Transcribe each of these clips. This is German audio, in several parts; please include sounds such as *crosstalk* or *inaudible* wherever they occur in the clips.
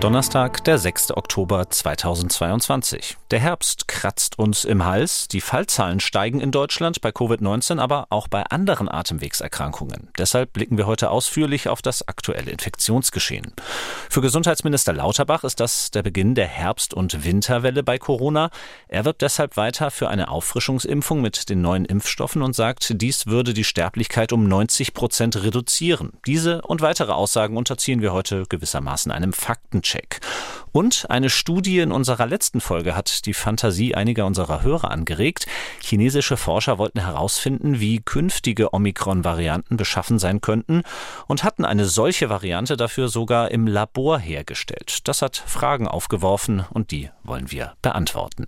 Donnerstag, der 6. Oktober 2022. Der Herbst kratzt uns im Hals. Die Fallzahlen steigen in Deutschland bei Covid-19, aber auch bei anderen Atemwegserkrankungen. Deshalb blicken wir heute ausführlich auf das aktuelle Infektionsgeschehen. Für Gesundheitsminister Lauterbach ist das der Beginn der Herbst- und Winterwelle bei Corona. Er wirbt deshalb weiter für eine Auffrischungsimpfung mit den neuen Impfstoffen und sagt, dies würde die Sterblichkeit um 90 Prozent reduzieren. Diese und weitere Aussagen unterziehen wir heute gewissermaßen einem Faktencheck. Faktencheck. Und eine Studie in unserer letzten Folge hat die Fantasie einiger unserer Hörer angeregt. Chinesische Forscher wollten herausfinden, wie künftige Omikron-Varianten beschaffen sein könnten und hatten eine solche Variante dafür sogar im Labor hergestellt. Das hat Fragen aufgeworfen und die wollen wir beantworten.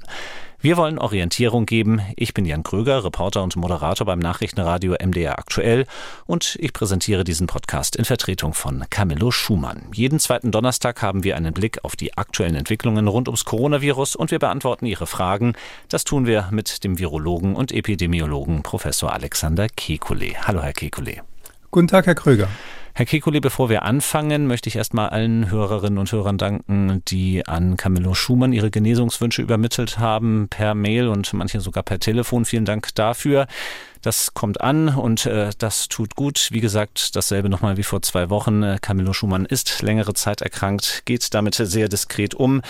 Wir wollen Orientierung geben. Ich bin Jan Kröger, Reporter und Moderator beim Nachrichtenradio MDR Aktuell und ich präsentiere diesen Podcast in Vertretung von Camillo Schumann. Jeden zweiten Donnerstag haben wir einen Blick auf die aktuellen Entwicklungen rund ums Coronavirus und wir beantworten Ihre Fragen. Das tun wir mit dem Virologen und Epidemiologen Professor Alexander Kekulé. Hallo, Herr Kekulé. Guten Tag, Herr Kröger. Herr Kekulé, bevor wir anfangen, möchte ich erstmal allen Hörerinnen und Hörern danken, die an Camillo Schumann ihre Genesungswünsche übermittelt haben, per Mail und manche sogar per Telefon. Vielen Dank dafür. Das kommt an und äh, das tut gut. Wie gesagt, dasselbe nochmal wie vor zwei Wochen. Äh, Camillo Schumann ist längere Zeit erkrankt, geht damit sehr diskret um.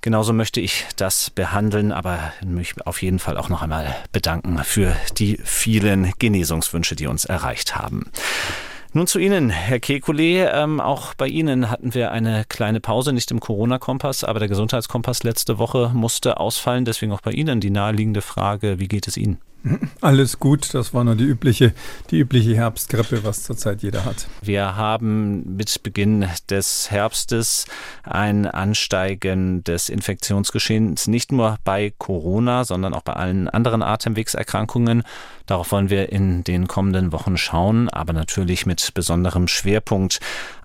Genauso möchte ich das behandeln, aber mich auf jeden Fall auch noch einmal bedanken für die vielen Genesungswünsche, die uns erreicht haben. Nun zu Ihnen, Herr Kekulé. Ähm, auch bei Ihnen hatten wir eine kleine Pause, nicht im Corona-Kompass, aber der Gesundheitskompass letzte Woche musste ausfallen. Deswegen auch bei Ihnen die naheliegende Frage, wie geht es Ihnen? *laughs* Alles gut, das war nur die übliche, die übliche Herbstgrippe, was zurzeit jeder hat. Wir haben mit Beginn des Herbstes ein Ansteigen des Infektionsgeschehens nicht nur bei Corona, sondern auch bei allen anderen Atemwegserkrankungen. Darauf wollen wir in den kommenden Wochen schauen, aber natürlich mit besonderem Schwerpunkt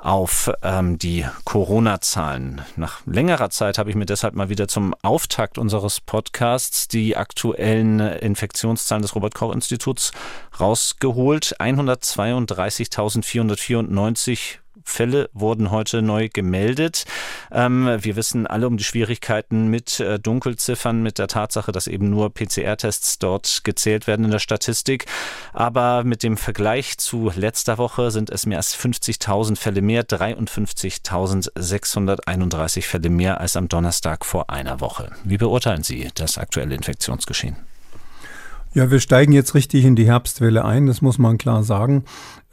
auf ähm, die Corona-Zahlen. Nach längerer Zeit habe ich mir deshalb mal wieder zum Auftakt unseres Podcasts die aktuellen Infektionszahlen des Robert-Koch-Instituts rausgeholt. 132.494 Fälle wurden heute neu gemeldet. Ähm, wir wissen alle um die Schwierigkeiten mit äh, Dunkelziffern, mit der Tatsache, dass eben nur PCR-Tests dort gezählt werden in der Statistik. Aber mit dem Vergleich zu letzter Woche sind es mehr als 50.000 Fälle mehr, 53.631 Fälle mehr als am Donnerstag vor einer Woche. Wie beurteilen Sie das aktuelle Infektionsgeschehen? Ja, wir steigen jetzt richtig in die Herbstwelle ein, das muss man klar sagen.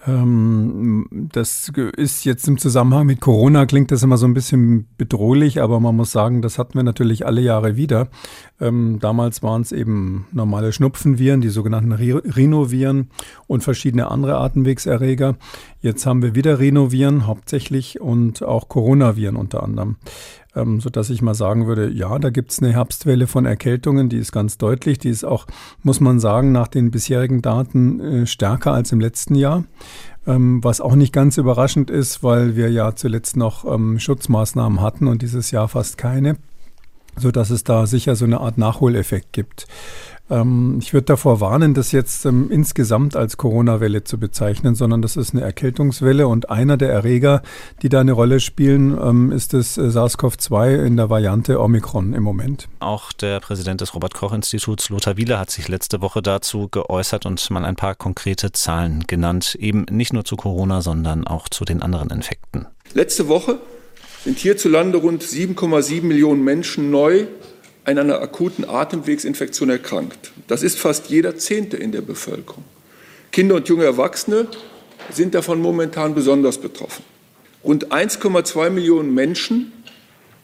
Ähm, das ist jetzt im Zusammenhang mit Corona klingt das immer so ein bisschen bedrohlich, aber man muss sagen, das hatten wir natürlich alle Jahre wieder. Ähm, damals waren es eben normale Schnupfenviren, die sogenannten Rhinoviren und verschiedene andere Atemwegserreger. Jetzt haben wir wieder Rhinoviren hauptsächlich und auch Coronaviren unter anderem ähm, so dass ich mal sagen würde, ja, da gibt es eine Herbstwelle von Erkältungen, die ist ganz deutlich, die ist auch, muss man sagen, nach den bisherigen Daten äh, stärker als im letzten Jahr. Ähm, was auch nicht ganz überraschend ist, weil wir ja zuletzt noch ähm, Schutzmaßnahmen hatten und dieses Jahr fast keine, so dass es da sicher so eine Art Nachholeffekt gibt. Ähm, ich würde davor warnen, das jetzt ähm, insgesamt als Corona-Welle zu bezeichnen, sondern das ist eine Erkältungswelle und einer der Erreger, die da eine Rolle spielen, ähm, ist das äh, SARS-CoV-2 in der Variante Omikron im Moment. Auch der Präsident des Robert-Koch-Instituts, Lothar Wieler, hat sich letzte Woche dazu geäußert und mal ein paar konkrete Zahlen genannt, eben nicht nur zu Corona, sondern auch zu den anderen Infekten. Letzte Woche sind hierzulande rund 7,7 Millionen Menschen neu an einer akuten Atemwegsinfektion erkrankt. Das ist fast jeder Zehnte in der Bevölkerung. Kinder und junge Erwachsene sind davon momentan besonders betroffen. Rund 1,2 Millionen Menschen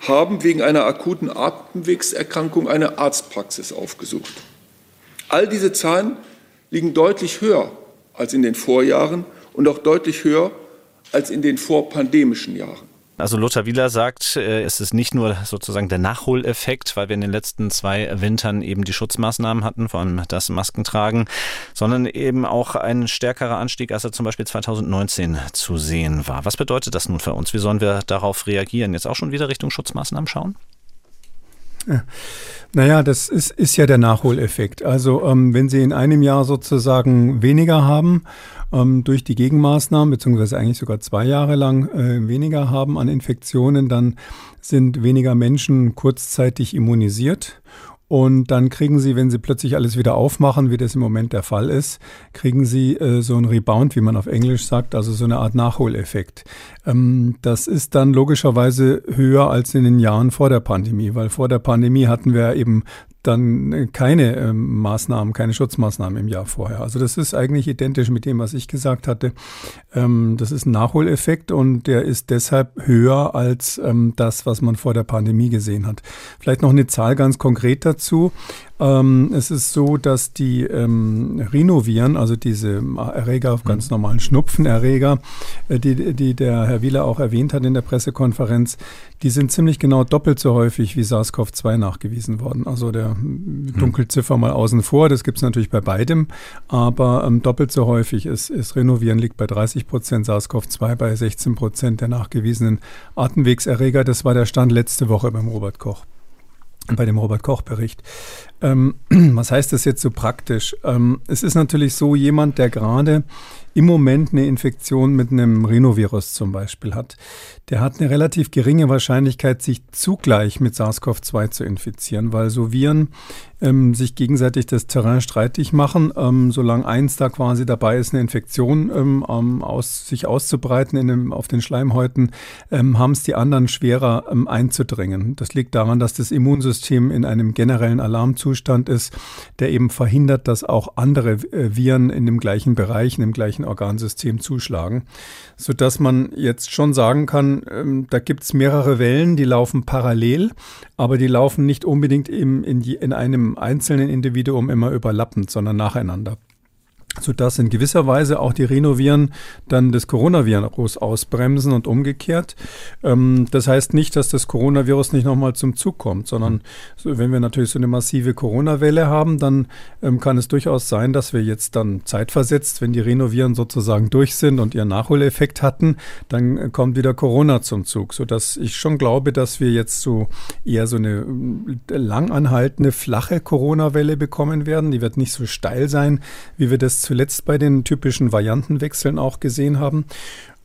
haben wegen einer akuten Atemwegserkrankung eine Arztpraxis aufgesucht. All diese Zahlen liegen deutlich höher als in den Vorjahren und auch deutlich höher als in den vorpandemischen Jahren. Also Lothar Wieler sagt, äh, es ist nicht nur sozusagen der Nachholeffekt, weil wir in den letzten zwei Wintern eben die Schutzmaßnahmen hatten, vor allem das Maskentragen, sondern eben auch ein stärkerer Anstieg, als er zum Beispiel 2019 zu sehen war. Was bedeutet das nun für uns? Wie sollen wir darauf reagieren? Jetzt auch schon wieder Richtung Schutzmaßnahmen schauen? *laughs* Naja, das ist, ist ja der Nachholeffekt. Also ähm, wenn Sie in einem Jahr sozusagen weniger haben, ähm, durch die Gegenmaßnahmen, beziehungsweise eigentlich sogar zwei Jahre lang äh, weniger haben an Infektionen, dann sind weniger Menschen kurzzeitig immunisiert. Und dann kriegen Sie, wenn Sie plötzlich alles wieder aufmachen, wie das im Moment der Fall ist, kriegen Sie äh, so ein Rebound, wie man auf Englisch sagt, also so eine Art Nachholeffekt. Ähm, das ist dann logischerweise höher als in den Jahren vor der Pandemie, weil vor der Pandemie hatten wir eben dann äh, keine ähm, Maßnahmen, keine Schutzmaßnahmen im Jahr vorher. Also das ist eigentlich identisch mit dem, was ich gesagt hatte. Ähm, das ist ein Nachholeffekt und der ist deshalb höher als ähm, das, was man vor der Pandemie gesehen hat. Vielleicht noch eine Zahl ganz konkret dazu. Ähm, es ist so, dass die ähm, Rhinoviren, also diese Erreger, mhm. ganz normalen Schnupfenerreger, äh, die, die der Herr Wieler auch erwähnt hat in der Pressekonferenz, die sind ziemlich genau doppelt so häufig wie SARS-CoV-2 nachgewiesen worden. Also der mhm. Dunkelziffer mal außen vor, das gibt es natürlich bei beidem, aber ähm, doppelt so häufig ist, ist Rhinoviren liegt bei 30 Prozent, SARS-CoV-2 bei 16 Prozent der nachgewiesenen Atemwegserreger. Das war der Stand letzte Woche beim Robert Koch bei dem Robert Koch Bericht. Ähm, *clears throat* was heißt das jetzt so praktisch? Ähm, es ist natürlich so, jemand, der gerade im Moment eine Infektion mit einem Rhinovirus zum Beispiel hat, der hat eine relativ geringe Wahrscheinlichkeit, sich zugleich mit SARS-CoV-2 zu infizieren, weil so Viren ähm, sich gegenseitig das Terrain streitig machen. Ähm, solange eins da quasi dabei ist, eine Infektion ähm, aus, sich auszubreiten dem, auf den Schleimhäuten, ähm, haben es die anderen schwerer ähm, einzudringen. Das liegt daran, dass das Immunsystem in einem generellen Alarmzustand ist, der eben verhindert, dass auch andere äh, Viren in dem gleichen Bereich, in dem gleichen Organsystem zuschlagen, sodass man jetzt schon sagen kann, ähm, da gibt es mehrere Wellen, die laufen parallel, aber die laufen nicht unbedingt im, in, in einem einzelnen Individuum immer überlappend, sondern nacheinander sodass in gewisser Weise auch die Renovieren dann das Coronavirus ausbremsen und umgekehrt. Ähm, das heißt nicht, dass das Coronavirus nicht nochmal zum Zug kommt, sondern wenn wir natürlich so eine massive Corona-Welle haben, dann ähm, kann es durchaus sein, dass wir jetzt dann zeitversetzt, wenn die Renovieren sozusagen durch sind und ihren Nachholeffekt hatten, dann äh, kommt wieder Corona zum Zug, sodass ich schon glaube, dass wir jetzt so eher so eine äh, langanhaltende, flache Corona-Welle bekommen werden. Die wird nicht so steil sein, wie wir das zuletzt bei den typischen Variantenwechseln auch gesehen haben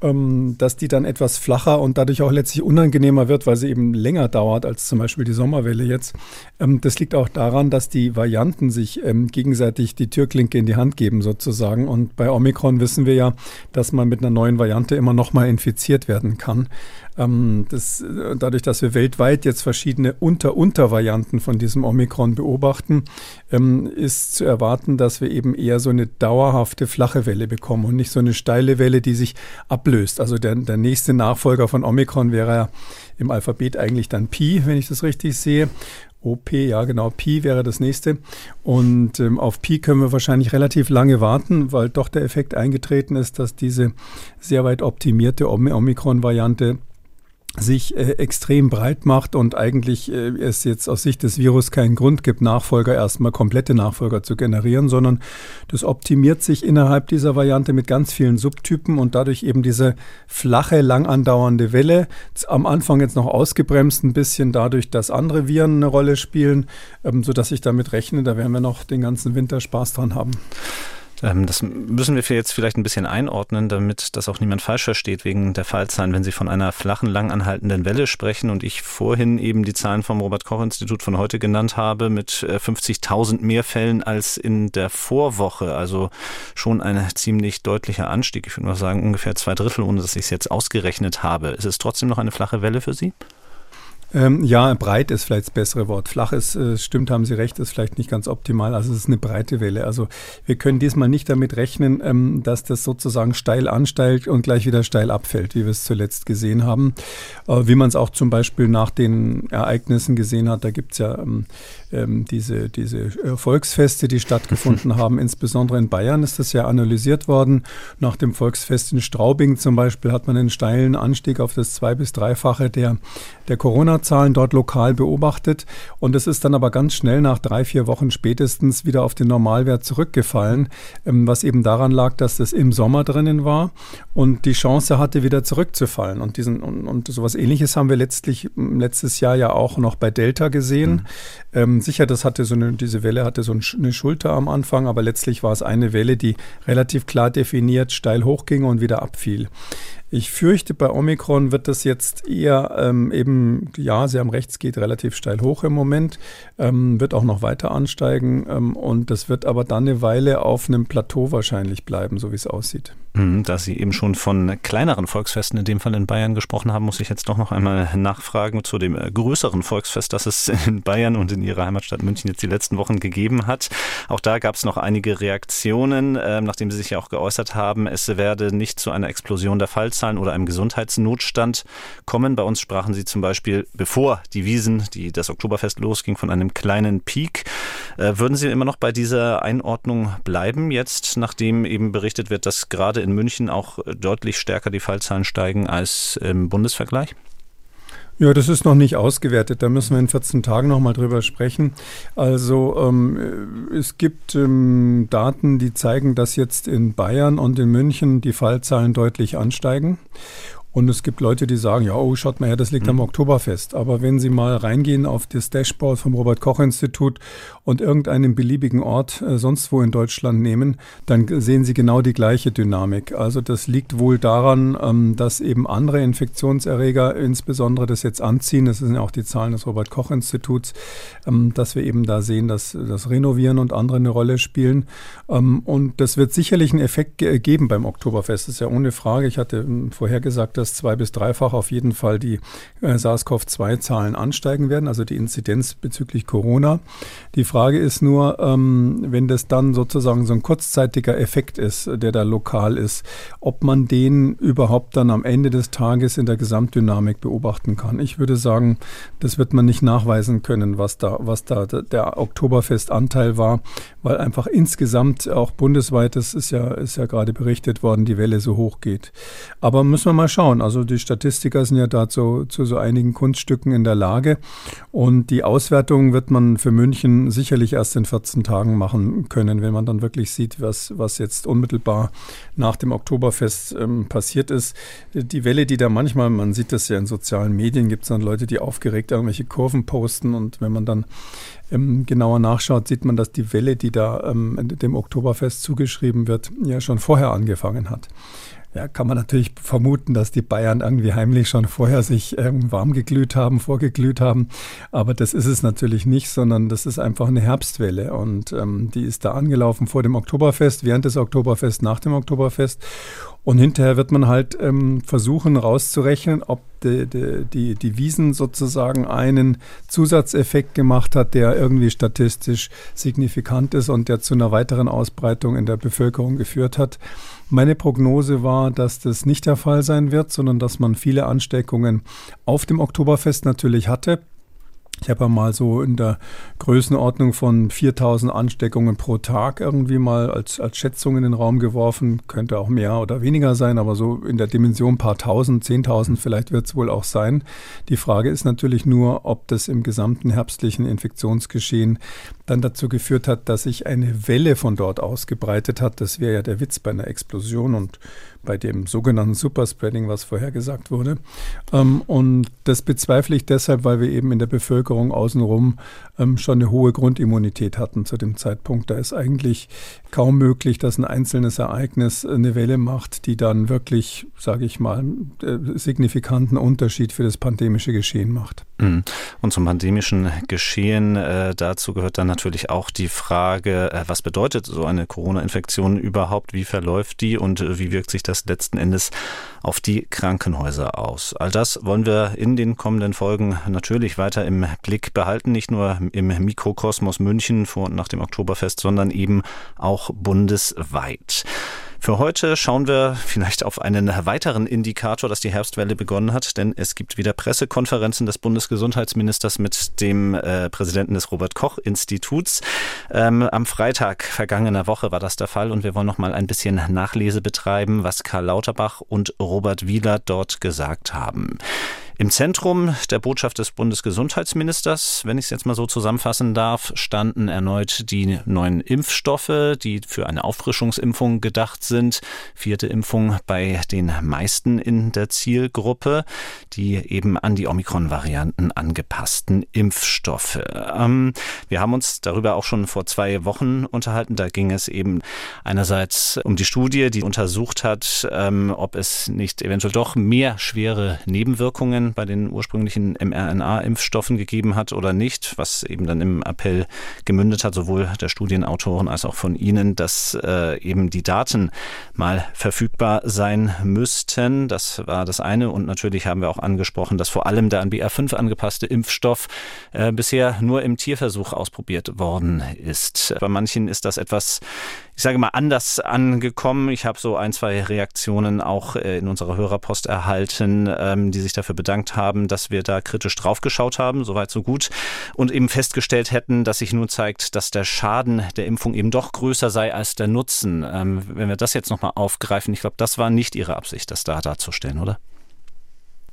ähm, dass die dann etwas flacher und dadurch auch letztlich unangenehmer wird, weil sie eben länger dauert als zum Beispiel die Sommerwelle jetzt. Ähm, das liegt auch daran, dass die Varianten sich ähm, gegenseitig die Türklinke in die Hand geben sozusagen. Und bei Omikron wissen wir ja, dass man mit einer neuen Variante immer noch mal infiziert werden kann. Ähm, das, äh, dadurch, dass wir weltweit jetzt verschiedene Unter-Unter-Varianten von diesem Omikron beobachten, ähm, ist zu erwarten, dass wir eben eher so eine dauerhafte flache Welle bekommen und nicht so eine steile Welle, die sich ablöst. Also der, der nächste Nachfolger von Omikron wäre ja im Alphabet eigentlich dann Pi, wenn ich das richtig sehe. OP, ja genau, Pi wäre das nächste. Und ähm, auf Pi können wir wahrscheinlich relativ lange warten, weil doch der Effekt eingetreten ist, dass diese sehr weit optimierte Omikron-Variante sich äh, extrem breit macht und eigentlich äh, es jetzt aus Sicht des Virus keinen Grund gibt, Nachfolger erstmal komplette Nachfolger zu generieren, sondern das optimiert sich innerhalb dieser Variante mit ganz vielen Subtypen und dadurch eben diese flache, lang andauernde Welle, am Anfang jetzt noch ausgebremst ein bisschen dadurch, dass andere Viren eine Rolle spielen, ähm, sodass ich damit rechne, da werden wir noch den ganzen Winter Spaß dran haben. Ähm, das müssen wir jetzt vielleicht ein bisschen einordnen, damit das auch niemand falsch versteht wegen der Fallzahlen, wenn Sie von einer flachen, langanhaltenden Welle sprechen und ich vorhin eben die Zahlen vom Robert-Koch-Institut von heute genannt habe mit 50.000 äh, mehr Fällen als in der Vorwoche. Also schon ein ziemlich deutlicher Anstieg. Ich würde mal sagen ungefähr zwei Drittel, ohne dass ich es jetzt ausgerechnet habe. Ist es trotzdem noch eine flache Welle für Sie? Ähm, ja, breit ist vielleicht das bessere Wort. Flach ist, äh, stimmt, haben Sie recht, ist vielleicht nicht ganz optimal. Also es ist eine breite Welle. Also wir können diesmal nicht damit rechnen, ähm, dass das sozusagen steil ansteigt und gleich wieder steil abfällt, wie wir es zuletzt gesehen haben. Äh, wie man es auch zum Beispiel nach den Ereignissen gesehen hat, da gibt es ja ähm, ähm, diese, diese Volksfeste, die stattgefunden *laughs* haben. Insbesondere in Bayern ist das ja analysiert worden. Nach dem Volksfest in Straubing zum Beispiel hat man einen steilen Anstieg auf das zwei- bis dreifache der, der Corona Fallzahlen dort lokal beobachtet und es ist dann aber ganz schnell nach drei, vier Wochen spätestens wieder auf den Normalwert zurückgefallen, ähm, was eben daran lag, dass das im Sommer drinnen war und die Chance hatte, wieder zurückzufallen. Und diesen und, und sowas ähnliches haben wir letztlich letztes Jahr ja auch noch bei Delta gesehen. Mhm. Ähm, sicher, das hatte so eine, diese Welle hatte so eine Schulter am Anfang, aber letztlich war es eine Welle, die relativ klar definiert steil hochging und wieder abfiel. Ich fürchte, bei Omikron wird das jetzt eher ähm, eben, ja, Sie haben recht, es geht relativ steil hoch im Moment, ähm, wird auch noch weiter ansteigen ähm, und das wird aber dann eine Weile auf einem Plateau wahrscheinlich bleiben, so wie es aussieht. Mhm, da Sie eben schon von kleineren Volksfesten, in dem Fall in Bayern, gesprochen haben, muss ich jetzt doch noch einmal nachfragen zu dem äh, größeren Volksfest, das es *laughs* in Bayern und in Ihrer Heimatstadt München jetzt die letzten Wochen gegeben hat. Auch da gab es noch einige Reaktionen, äh, nachdem Sie sich ja auch geäußert haben, es werde nicht zu einer Explosion der Fallzahlen Fallzahlen oder einem Gesundheitsnotstand kommen. Bei uns sprachen Sie zum Beispiel, bevor die Wiesen, die das Oktoberfest losging, von einem kleinen Peak. Äh, würden Sie immer noch bei dieser Einordnung bleiben, jetzt nachdem eben berichtet wird, dass gerade in München auch deutlich stärker die Fallzahlen steigen als im Bundesvergleich? Ja, das ist noch nicht ausgewertet. Da müssen wir in 14 Tagen nochmal drüber sprechen. Also ähm, es gibt ähm, Daten, die zeigen, dass jetzt in Bayern und in München die Fallzahlen deutlich ansteigen. Und es gibt Leute, die sagen, ja, oh, schaut mal her, das liegt mhm. am Oktoberfest. Aber wenn Sie mal reingehen auf das Dashboard vom Robert-Koch-Institut und irgendeinen beliebigen Ort äh, sonst wo in Deutschland nehmen, dann sehen Sie genau die gleiche Dynamik. Also das liegt wohl daran, ähm, dass eben andere Infektionserreger insbesondere das jetzt anziehen. Das sind ja auch die Zahlen des Robert-Koch-Instituts, ähm, dass wir eben da sehen, dass das Renovieren und andere eine Rolle spielen. Ähm, und das wird sicherlich einen Effekt ge geben beim Oktoberfest. Das ist ja ohne Frage. Ich hatte ähm, vorher gesagt, dass zwei- bis dreifach auf jeden Fall die äh, SARS-CoV-2-Zahlen ansteigen werden, also die Inzidenz bezüglich Corona. Die Frage ist nur, ähm, wenn das dann sozusagen so ein kurzzeitiger Effekt ist, der da lokal ist, ob man den überhaupt dann am Ende des Tages in der Gesamtdynamik beobachten kann. Ich würde sagen, das wird man nicht nachweisen können, was da, was da der Oktoberfestanteil war, weil einfach insgesamt auch bundesweit, das ist ja, ist ja gerade berichtet worden, die Welle so hoch geht. Aber müssen wir mal schauen schauen. Also die Statistiker sind ja dazu zu so einigen Kunststücken in der Lage. Und die Auswertung wird man für München sicherlich erst in 14 Tagen machen können, wenn man dann wirklich sieht, was, was jetzt unmittelbar nach dem Oktoberfest ähm, passiert ist. Die Welle, die da manchmal, man sieht das ja in sozialen Medien, gibt es dann Leute, die aufgeregt irgendwelche Kurven posten. Und wenn man dann ähm, genauer nachschaut, sieht man, dass die Welle, die da ähm, dem Oktoberfest zugeschrieben wird, ja schon vorher angefangen hat. Ja, kann man natürlich vermuten, dass die Bayern irgendwie heimlich schon vorher sich ähm, warm geglüht haben, vorgeglüht haben. Aber das ist es natürlich nicht, sondern das ist einfach eine Herbstwelle. Und ähm, die ist da angelaufen vor dem Oktoberfest, während des Oktoberfest, nach dem Oktoberfest. Und hinterher wird man halt ähm, versuchen rauszurechnen, ob die, die, die, die Wiesen sozusagen einen Zusatzeffekt gemacht hat, der irgendwie statistisch signifikant ist und der zu einer weiteren Ausbreitung in der Bevölkerung geführt hat. Meine Prognose war, dass das nicht der Fall sein wird, sondern dass man viele Ansteckungen auf dem Oktoberfest natürlich hatte. Ich habe mal so in der Größenordnung von 4000 Ansteckungen pro Tag irgendwie mal als, als Schätzung in den Raum geworfen. Könnte auch mehr oder weniger sein, aber so in der Dimension paar tausend, zehntausend vielleicht wird es wohl auch sein. Die Frage ist natürlich nur, ob das im gesamten herbstlichen Infektionsgeschehen dann dazu geführt hat, dass sich eine Welle von dort ausgebreitet hat. Das wäre ja der Witz bei einer Explosion und bei dem sogenannten Superspreading, was vorher gesagt wurde. Ähm, und das bezweifle ich deshalb, weil wir eben in der Bevölkerung außenrum ähm, schon eine hohe Grundimmunität hatten zu dem Zeitpunkt. Da ist eigentlich kaum möglich, dass ein einzelnes Ereignis eine Welle macht, die dann wirklich, sage ich mal, äh, signifikanten Unterschied für das pandemische Geschehen macht. Mhm. Und zum pandemischen Geschehen, äh, dazu gehört dann natürlich auch die Frage, äh, was bedeutet so eine Corona-Infektion überhaupt, wie verläuft die und äh, wie wirkt sich das letzten Endes auf die Krankenhäuser aus? All das wollen wir in den kommenden Folgen natürlich weiter im Blick behalten, nicht nur im Mikrokosmos München vor und nach dem Oktoberfest, sondern eben auch bundesweit. Für heute schauen wir vielleicht auf einen weiteren Indikator, dass die Herbstwelle begonnen hat, denn es gibt wieder Pressekonferenzen des Bundesgesundheitsministers mit dem äh, Präsidenten des Robert Koch Instituts. Ähm, am Freitag vergangener Woche war das der Fall und wir wollen noch mal ein bisschen Nachlese betreiben, was Karl Lauterbach und Robert Wieler dort gesagt haben. Im Zentrum der Botschaft des Bundesgesundheitsministers, wenn ich es jetzt mal so zusammenfassen darf, standen erneut die neuen Impfstoffe, die für eine Auffrischungsimpfung gedacht sind. Vierte Impfung bei den meisten in der Zielgruppe, die eben an die Omikron-Varianten angepassten Impfstoffe. Ähm, wir haben uns darüber auch schon vor zwei Wochen unterhalten. Da ging es eben einerseits um die Studie, die untersucht hat, ähm, ob es nicht eventuell doch mehr schwere Nebenwirkungen Änderungen bei den ursprünglichen mRNA-Impfstoffen gegeben hat oder nicht, was eben dann im Appell gemündet hat, sowohl der Studienautoren als auch von Ihnen, dass äh, eben die Daten mal verfügbar sein müssten. Das war das eine. Und natürlich haben wir auch angesprochen, dass vor allem der an BR5 angepasste Impfstoff äh, bisher nur im Tierversuch ausprobiert worden ist. Bei manchen ist das etwas ich sage mal, anders angekommen. Ich habe so ein, zwei Reaktionen auch äh, in unserer Hörerpost erhalten, ähm, die sich dafür bedankt haben, dass wir da kritisch draufgeschaut haben, soweit so gut, und eben festgestellt hätten, dass sich nun zeigt, dass der Schaden der Impfung eben doch größer sei als der Nutzen. Ähm, wenn wir das jetzt nochmal aufgreifen, ich glaube, das war nicht Ihre Absicht, das da darzustellen, oder?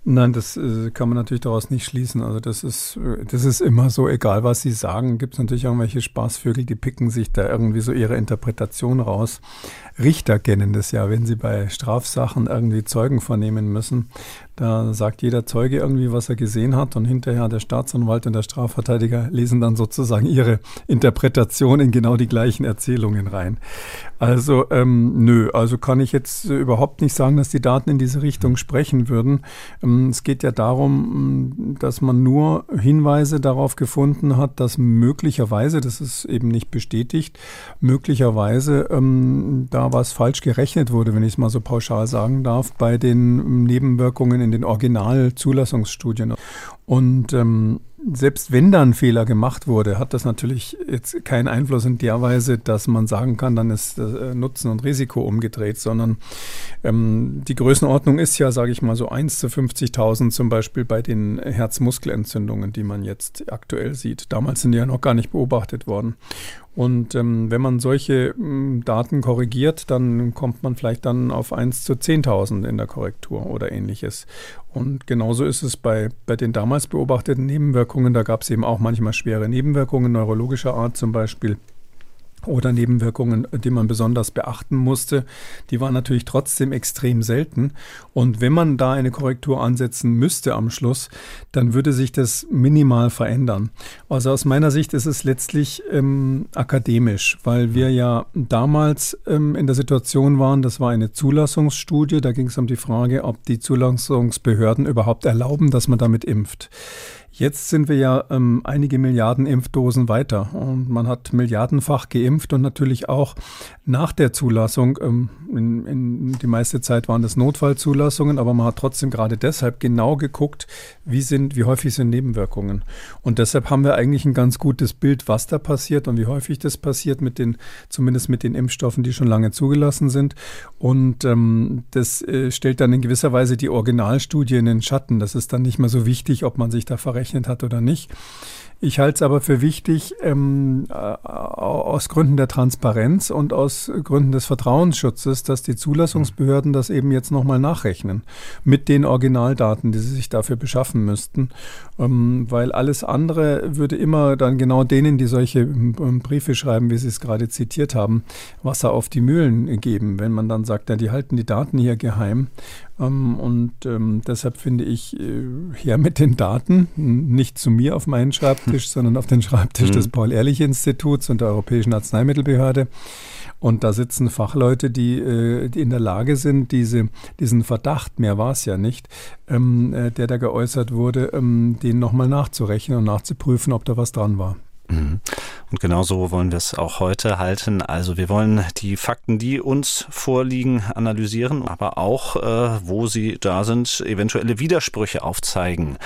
Nein, das äh, kann man natürlich daraus nicht schließen. Also das ist, äh, das ist immer so, egal was Sie sagen, gibt es natürlich irgendwelche Spaßvögel, die picken sich da irgendwie so ihre Interpretation raus. Richter kennen das ja, wenn sie bei Strafsachen irgendwie Zeugen vernehmen müssen. Da sagt jeder Zeuge irgendwie, was er gesehen hat und hinterher der Staatsanwalt und der Strafverteidiger lesen dann sozusagen ihre Interpretation in genau die gleichen Erzählungen rein. Also ähm, nö, also kann ich jetzt überhaupt nicht sagen, dass die Daten in diese Richtung sprechen würden. Ähm, es geht ja darum, dass man nur Hinweise darauf gefunden hat, dass möglicherweise, das ist eben nicht bestätigt, möglicherweise ähm, da was falsch gerechnet wurde, wenn ich es mal so pauschal sagen darf, bei den Nebenwirkungen in den Originalzulassungsstudien. Und ähm, selbst wenn da ein Fehler gemacht wurde, hat das natürlich jetzt keinen Einfluss in der Weise, dass man sagen kann, dann ist äh, Nutzen und Risiko umgedreht, sondern ähm, die Größenordnung ist ja, sage ich mal, so 1 zu 50.000 zum Beispiel bei den Herzmuskelentzündungen, die man jetzt aktuell sieht. Damals sind die ja noch gar nicht beobachtet worden. Und ähm, wenn man solche ähm, Daten korrigiert, dann kommt man vielleicht dann auf 1 zu 10.000 in der Korrektur oder ähnliches. Und genauso ist es bei, bei den damals beobachteten Nebenwirkungen. Da gab es eben auch manchmal schwere Nebenwirkungen neurologischer Art zum Beispiel oder Nebenwirkungen, die man besonders beachten musste, die waren natürlich trotzdem extrem selten. Und wenn man da eine Korrektur ansetzen müsste am Schluss, dann würde sich das minimal verändern. Also aus meiner Sicht ist es letztlich ähm, akademisch, weil wir ja damals ähm, in der Situation waren, das war eine Zulassungsstudie, da ging es um die Frage, ob die Zulassungsbehörden überhaupt erlauben, dass man damit impft. Jetzt sind wir ja ähm, einige Milliarden Impfdosen weiter und man hat milliardenfach geimpft und natürlich auch nach der Zulassung, ähm, in, in die meiste Zeit waren das Notfallzulassungen, aber man hat trotzdem gerade deshalb genau geguckt, wie sind, wie häufig sind Nebenwirkungen. Und deshalb haben wir eigentlich ein ganz gutes Bild, was da passiert und wie häufig das passiert mit den, zumindest mit den Impfstoffen, die schon lange zugelassen sind. Und ähm, das äh, stellt dann in gewisser Weise die Originalstudie in den Schatten. Das ist dann nicht mehr so wichtig, ob man sich da verrechnet gerechnet hat oder nicht. Ich halte es aber für wichtig, ähm, äh, aus Gründen der Transparenz und aus Gründen des Vertrauensschutzes, dass die Zulassungsbehörden das eben jetzt nochmal nachrechnen mit den Originaldaten, die sie sich dafür beschaffen müssten. Ähm, weil alles andere würde immer dann genau denen, die solche ähm, Briefe schreiben, wie Sie es gerade zitiert haben, Wasser auf die Mühlen geben, wenn man dann sagt, ja, die halten die Daten hier geheim. Ähm, und ähm, deshalb finde ich, äh, her mit den Daten, nicht zu mir auf meinen Schreibtisch, sondern auf den Schreibtisch mhm. des Paul-Ehrlich-Instituts und der Europäischen Arzneimittelbehörde. Und da sitzen Fachleute, die, äh, die in der Lage sind, diese, diesen Verdacht, mehr war es ja nicht, ähm, äh, der da geäußert wurde, ähm, den nochmal nachzurechnen und nachzuprüfen, ob da was dran war. Mhm. Und genauso wollen wir es auch heute halten. Also wir wollen die Fakten, die uns vorliegen, analysieren, aber auch, äh, wo sie da sind, eventuelle Widersprüche aufzeigen.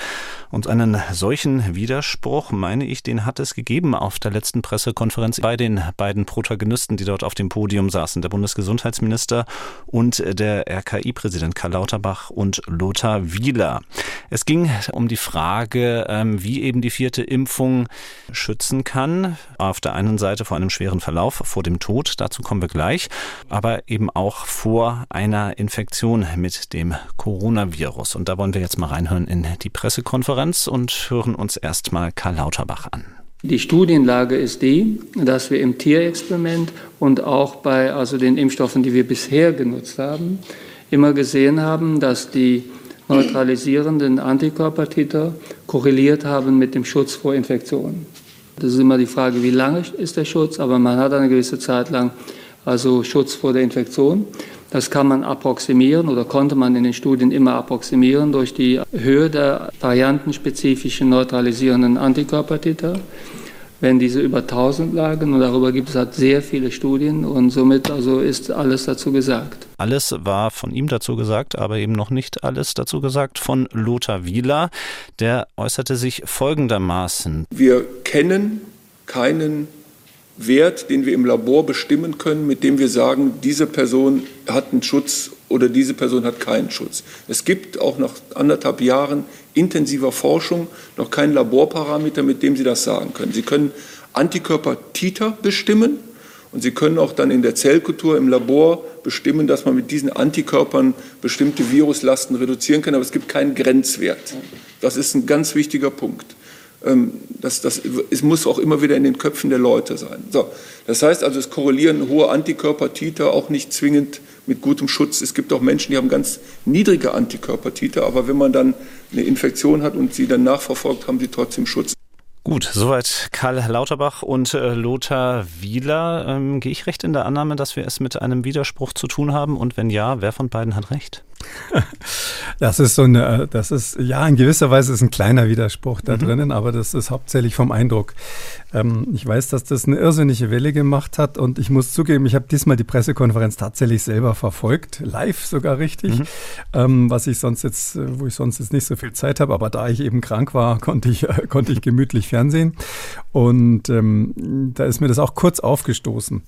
Und einen solchen Widerspruch, meine ich, den hat es gegeben auf der letzten Pressekonferenz bei den beiden Protagonisten, die dort auf dem Podium saßen, der Bundesgesundheitsminister und der RKI-Präsident Karl Lauterbach und Lothar Wieler. Es ging um die Frage, ähm, wie eben die vierte Impfung schützen schützen kann. Auf der einen Seite vor einem schweren Verlauf, vor dem Tod, dazu kommen wir gleich, aber eben auch vor einer Infektion mit dem Coronavirus. Und da wollen wir jetzt mal reinhören in die Pressekonferenz und hören uns erstmal Karl Lauterbach an. Die Studienlage ist die, dass wir im Tierexperiment und auch bei also den Impfstoffen, die wir bisher genutzt haben, immer gesehen haben, dass die neutralisierenden Antikörpertiter korreliert haben mit dem Schutz vor Infektionen. Das ist immer die Frage, wie lange ist der Schutz, aber man hat eine gewisse Zeit lang also Schutz vor der Infektion. Das kann man approximieren oder konnte man in den Studien immer approximieren durch die Höhe der variantenspezifischen neutralisierenden Antikörpertiter wenn diese über 1000 lagen. Und darüber gibt es halt sehr viele Studien und somit also ist alles dazu gesagt. Alles war von ihm dazu gesagt, aber eben noch nicht alles dazu gesagt von Lothar Wieler. Der äußerte sich folgendermaßen. Wir kennen keinen Wert, den wir im Labor bestimmen können, mit dem wir sagen, diese Person hat einen Schutz oder diese Person hat keinen Schutz. Es gibt auch nach anderthalb Jahren intensiver Forschung noch keinen Laborparameter, mit dem Sie das sagen können. Sie können Antikörper-Titer bestimmen und Sie können auch dann in der Zellkultur im Labor bestimmen, dass man mit diesen Antikörpern bestimmte Viruslasten reduzieren kann, aber es gibt keinen Grenzwert. Das ist ein ganz wichtiger Punkt. Ähm, das, das, es muss auch immer wieder in den Köpfen der Leute sein. So, das heißt also, es korrelieren hohe Antikörpertiter auch nicht zwingend mit gutem Schutz. Es gibt auch Menschen, die haben ganz niedrige Antikörpertiter, aber wenn man dann eine Infektion hat und sie dann nachverfolgt, haben sie trotzdem Schutz. Gut, soweit Karl Lauterbach und äh, Lothar Wieler. Ähm, gehe ich recht in der Annahme, dass wir es mit einem Widerspruch zu tun haben? Und wenn ja, wer von beiden hat recht? *laughs* Das ist so eine, das ist, ja, in gewisser Weise ist ein kleiner Widerspruch da mhm. drinnen, aber das ist hauptsächlich vom Eindruck. Ähm, ich weiß, dass das eine irrsinnige Welle gemacht hat und ich muss zugeben, ich habe diesmal die Pressekonferenz tatsächlich selber verfolgt, live sogar richtig, mhm. ähm, was ich sonst jetzt, wo ich sonst jetzt nicht so viel Zeit habe, aber da ich eben krank war, *laughs* konnte ich, äh, konnte ich gemütlich Fernsehen und ähm, da ist mir das auch kurz aufgestoßen.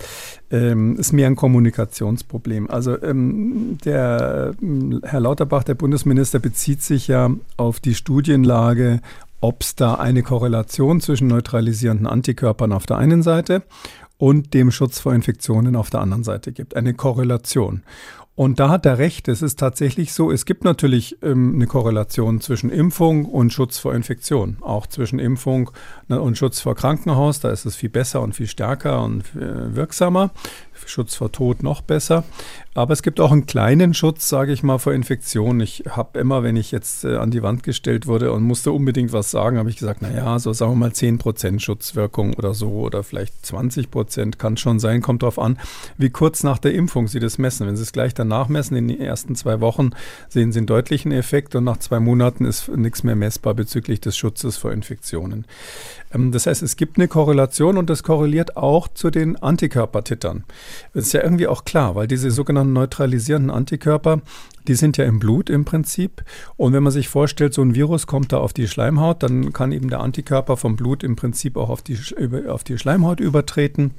Ähm, ist mir ein Kommunikationsproblem. Also ähm, der Herr Lauterbach, der Bundesminister, bezieht sich ja auf die Studienlage, ob es da eine Korrelation zwischen neutralisierenden Antikörpern auf der einen Seite und dem Schutz vor Infektionen auf der anderen Seite gibt. Eine Korrelation. Und da hat er recht. Es ist tatsächlich so, es gibt natürlich ähm, eine Korrelation zwischen Impfung und Schutz vor Infektion. Auch zwischen Impfung und Schutz vor Krankenhaus. Da ist es viel besser und viel stärker und äh, wirksamer. Schutz vor Tod noch besser. Aber es gibt auch einen kleinen Schutz, sage ich mal, vor Infektionen. Ich habe immer, wenn ich jetzt äh, an die Wand gestellt wurde und musste unbedingt was sagen, habe ich gesagt, naja, so sagen wir mal 10% Schutzwirkung oder so oder vielleicht 20% kann schon sein, kommt darauf an, wie kurz nach der Impfung Sie das messen. Wenn Sie es gleich danach messen, in den ersten zwei Wochen, sehen Sie einen deutlichen Effekt und nach zwei Monaten ist nichts mehr messbar bezüglich des Schutzes vor Infektionen. Ähm, das heißt, es gibt eine Korrelation und das korreliert auch zu den Antikörpertittern. Das ist ja irgendwie auch klar, weil diese sogenannten neutralisierenden Antikörper, die sind ja im Blut im Prinzip. Und wenn man sich vorstellt, so ein Virus kommt da auf die Schleimhaut, dann kann eben der Antikörper vom Blut im Prinzip auch auf die, auf die Schleimhaut übertreten.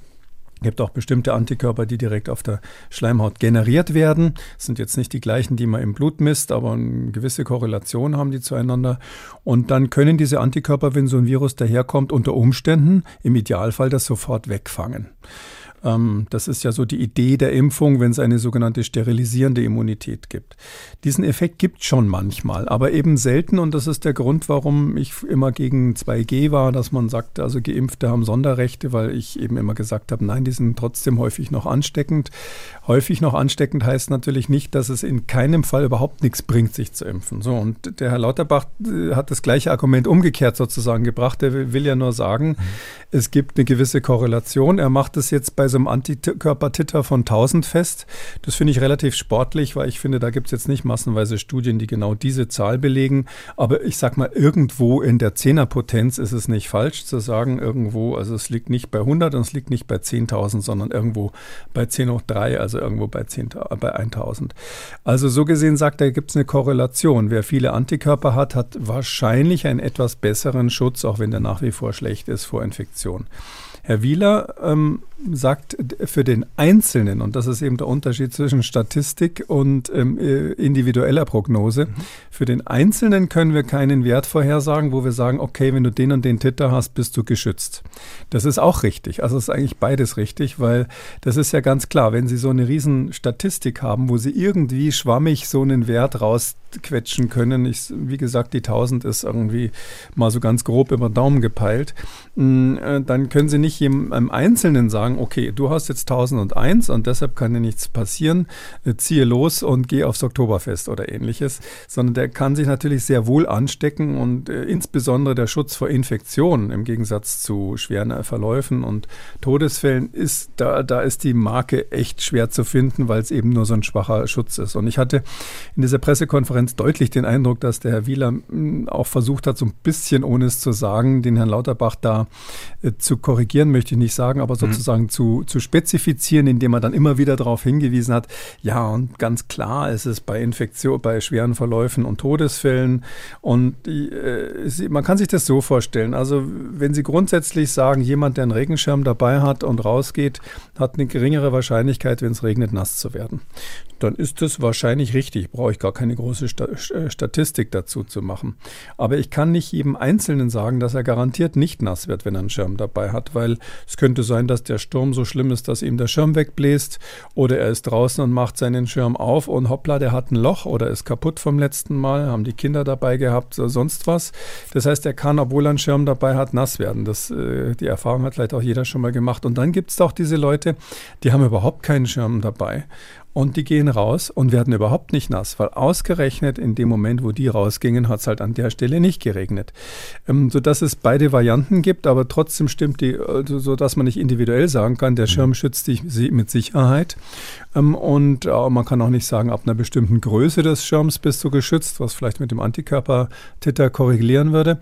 Es gibt auch bestimmte Antikörper, die direkt auf der Schleimhaut generiert werden. Das sind jetzt nicht die gleichen, die man im Blut misst, aber eine gewisse Korrelation haben die zueinander. Und dann können diese Antikörper, wenn so ein Virus daherkommt, unter Umständen im Idealfall das sofort wegfangen. Ähm, das ist ja so die Idee der Impfung, wenn es eine sogenannte sterilisierende Immunität gibt. Diesen Effekt gibt es schon manchmal, aber eben selten und das ist der Grund, warum ich immer gegen 2G war, dass man sagt, also Geimpfte haben Sonderrechte, weil ich eben immer gesagt habe, nein, die sind trotzdem häufig noch ansteckend. Häufig noch ansteckend heißt natürlich nicht, dass es in keinem Fall überhaupt nichts bringt, sich zu impfen. So, und der Herr Lauterbach äh, hat das gleiche Argument umgekehrt sozusagen gebracht. Er will, ja nur sagen, mhm. es gibt eine gewisse Korrelation. Er macht es jetzt bei so einem Antikörpertitter von 1000 fest. Das finde ich relativ sportlich, weil ich finde, da gibt es jetzt nicht massenweise Studien, die genau diese Zahl belegen. Aber ich sag mal, irgendwo in der Zehnerpotenz ist es nicht falsch zu sagen, irgendwo, also es liegt nicht bei 100 und es liegt nicht bei 10.000, sondern irgendwo bei 10 hoch 3, also irgendwo bei, 10, bei 1000. Also so gesehen sagt er, gibt es eine Korrelation. Wer viele Antikörper hat, hat wahrscheinlich einen etwas besseren Schutz, auch wenn der nach wie vor schlecht ist vor Infektion. Herr Wieler ähm, sagt für den Einzelnen, und das ist eben der Unterschied zwischen Statistik und ähm, äh, individueller Prognose, mhm. für den Einzelnen können wir keinen Wert vorhersagen, wo wir sagen, okay, wenn du den und den Titter hast, bist du geschützt. Das ist auch richtig. Also ist eigentlich beides richtig, weil das ist ja ganz klar, wenn Sie so eine riesen Statistik haben, wo Sie irgendwie schwammig so einen Wert rausquetschen können, ich, wie gesagt, die 1000 ist irgendwie mal so ganz grob über Daumen gepeilt, mm, äh, dann können Sie nicht jedem Einzelnen sagen, sagen, okay, du hast jetzt 1001 und deshalb kann dir nichts passieren, äh, ziehe los und geh aufs Oktoberfest oder ähnliches, sondern der kann sich natürlich sehr wohl anstecken und äh, insbesondere der Schutz vor Infektionen im Gegensatz zu schweren Verläufen und Todesfällen ist, da, da ist die Marke echt schwer zu finden, weil es eben nur so ein schwacher Schutz ist. Und ich hatte in dieser Pressekonferenz deutlich den Eindruck, dass der Herr Wieler hm, auch versucht hat, so ein bisschen, ohne es zu sagen, den Herrn Lauterbach da äh, zu korrigieren, möchte ich nicht sagen, aber mhm. sozusagen sozusagen zu, zu spezifizieren, indem er dann immer wieder darauf hingewiesen hat, ja, und ganz klar ist es bei Infektion, bei schweren Verläufen und Todesfällen. Und äh, man kann sich das so vorstellen. Also, wenn Sie grundsätzlich sagen, jemand, der einen Regenschirm dabei hat und rausgeht, hat eine geringere Wahrscheinlichkeit, wenn es regnet, nass zu werden dann ist das wahrscheinlich richtig. Brauche ich gar keine große äh, Statistik dazu zu machen. Aber ich kann nicht jedem Einzelnen sagen, dass er garantiert nicht nass wird, wenn er einen Schirm dabei hat, weil es könnte sein, dass der Sturm so schlimm ist, dass ihm der Schirm wegbläst oder er ist draußen und macht seinen Schirm auf und hoppla, der hat ein Loch oder ist kaputt vom letzten Mal, haben die Kinder dabei gehabt sonst was. Das heißt, er kann, obwohl er einen Schirm dabei hat, nass werden. Das, äh, die Erfahrung hat vielleicht auch jeder schon mal gemacht. Und dann gibt es auch diese Leute, die haben überhaupt keinen Schirm dabei und die gehen raus und werden überhaupt nicht nass, weil ausgerechnet in dem Moment, wo die rausgingen, hat es halt an der Stelle nicht geregnet. Ähm, sodass es beide Varianten gibt, aber trotzdem stimmt die, also, sodass man nicht individuell sagen kann, der Schirm schützt dich mit Sicherheit. Ähm, und äh, man kann auch nicht sagen, ab einer bestimmten Größe des Schirms bist du geschützt, was vielleicht mit dem Antikörpertitter korrigieren würde.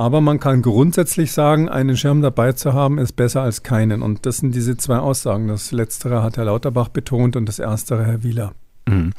Aber man kann grundsätzlich sagen, einen Schirm dabei zu haben, ist besser als keinen. Und das sind diese zwei Aussagen. Das letztere hat Herr Lauterbach betont und das erstere Herr Wieler. Mhm.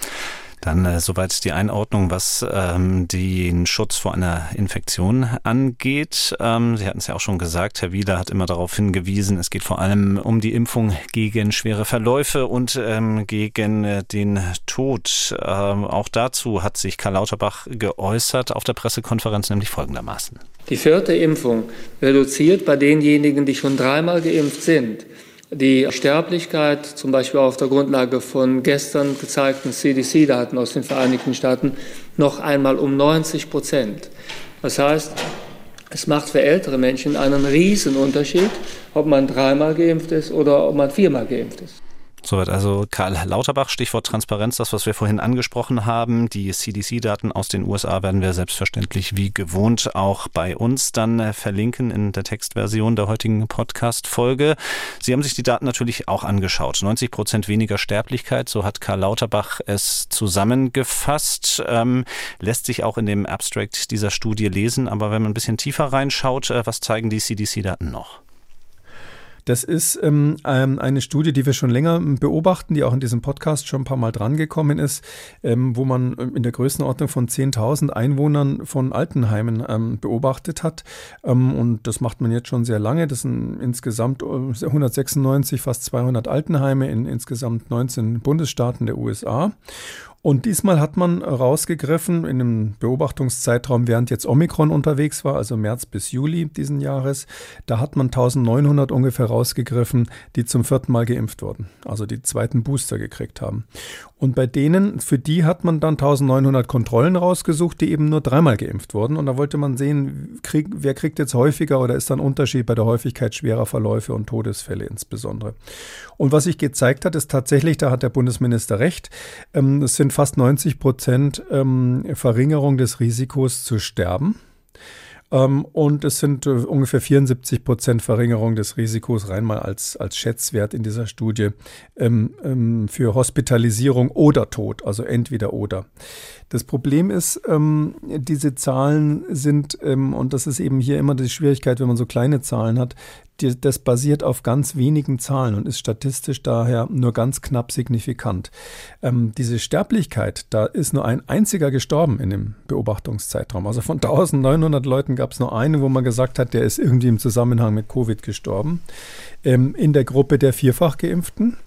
Dann äh, soweit die Einordnung, was ähm, den Schutz vor einer Infektion angeht. Ähm, Sie hatten es ja auch schon gesagt, Herr Wieler hat immer darauf hingewiesen, es geht vor allem um die Impfung gegen schwere Verläufe und ähm, gegen äh, den Tod. Ähm, auch dazu hat sich Karl Lauterbach geäußert auf der Pressekonferenz, nämlich folgendermaßen. Die vierte Impfung reduziert bei denjenigen, die schon dreimal geimpft sind, die Sterblichkeit, zum Beispiel auf der Grundlage von gestern gezeigten CDC-Daten aus den Vereinigten Staaten, noch einmal um 90 Prozent. Das heißt, es macht für ältere Menschen einen Riesenunterschied, ob man dreimal geimpft ist oder ob man viermal geimpft ist. Soweit also Karl Lauterbach, Stichwort Transparenz, das, was wir vorhin angesprochen haben. Die CDC-Daten aus den USA werden wir selbstverständlich wie gewohnt auch bei uns dann äh, verlinken in der Textversion der heutigen Podcast-Folge. Sie haben sich die Daten natürlich auch angeschaut. 90 Prozent weniger Sterblichkeit, so hat Karl Lauterbach es zusammengefasst. Ähm, lässt sich auch in dem Abstract dieser Studie lesen. Aber wenn man ein bisschen tiefer reinschaut, äh, was zeigen die CDC-Daten noch? Das ist ähm, ähm, eine Studie, die wir schon länger beobachten, die auch in diesem Podcast schon ein paar Mal drangekommen ist, ähm, wo man ähm, in der Größenordnung von 10.000 Einwohnern von Altenheimen ähm, beobachtet hat. Ähm, und das macht man jetzt schon sehr lange. Das sind insgesamt 196, äh, fast 200 Altenheime in insgesamt 19 Bundesstaaten der USA. Und diesmal hat man rausgegriffen in einem Beobachtungszeitraum, während jetzt Omikron unterwegs war, also März bis Juli diesen Jahres, da hat man 1900 ungefähr rausgegriffen, die zum vierten Mal geimpft wurden, also die zweiten Booster gekriegt haben. Und bei denen, für die hat man dann 1900 Kontrollen rausgesucht, die eben nur dreimal geimpft wurden. Und da wollte man sehen, krieg, wer kriegt jetzt häufiger oder ist da ein Unterschied bei der Häufigkeit schwerer Verläufe und Todesfälle insbesondere. Und was sich gezeigt hat, ist tatsächlich, da hat der Bundesminister recht, ähm, es sind fast 90 Prozent ähm, Verringerung des Risikos zu sterben. Ähm, und es sind äh, ungefähr 74 Prozent Verringerung des Risikos rein mal als, als Schätzwert in dieser Studie ähm, ähm, für Hospitalisierung oder Tod, also entweder oder. Das Problem ist, diese Zahlen sind, und das ist eben hier immer die Schwierigkeit, wenn man so kleine Zahlen hat, das basiert auf ganz wenigen Zahlen und ist statistisch daher nur ganz knapp signifikant. Ähm, diese Sterblichkeit, da ist nur ein einziger gestorben in dem Beobachtungszeitraum. Also von 1900 Leuten gab es nur einen, wo man gesagt hat, der ist irgendwie im Zusammenhang mit Covid gestorben. Ähm, in der Gruppe der vierfach Geimpften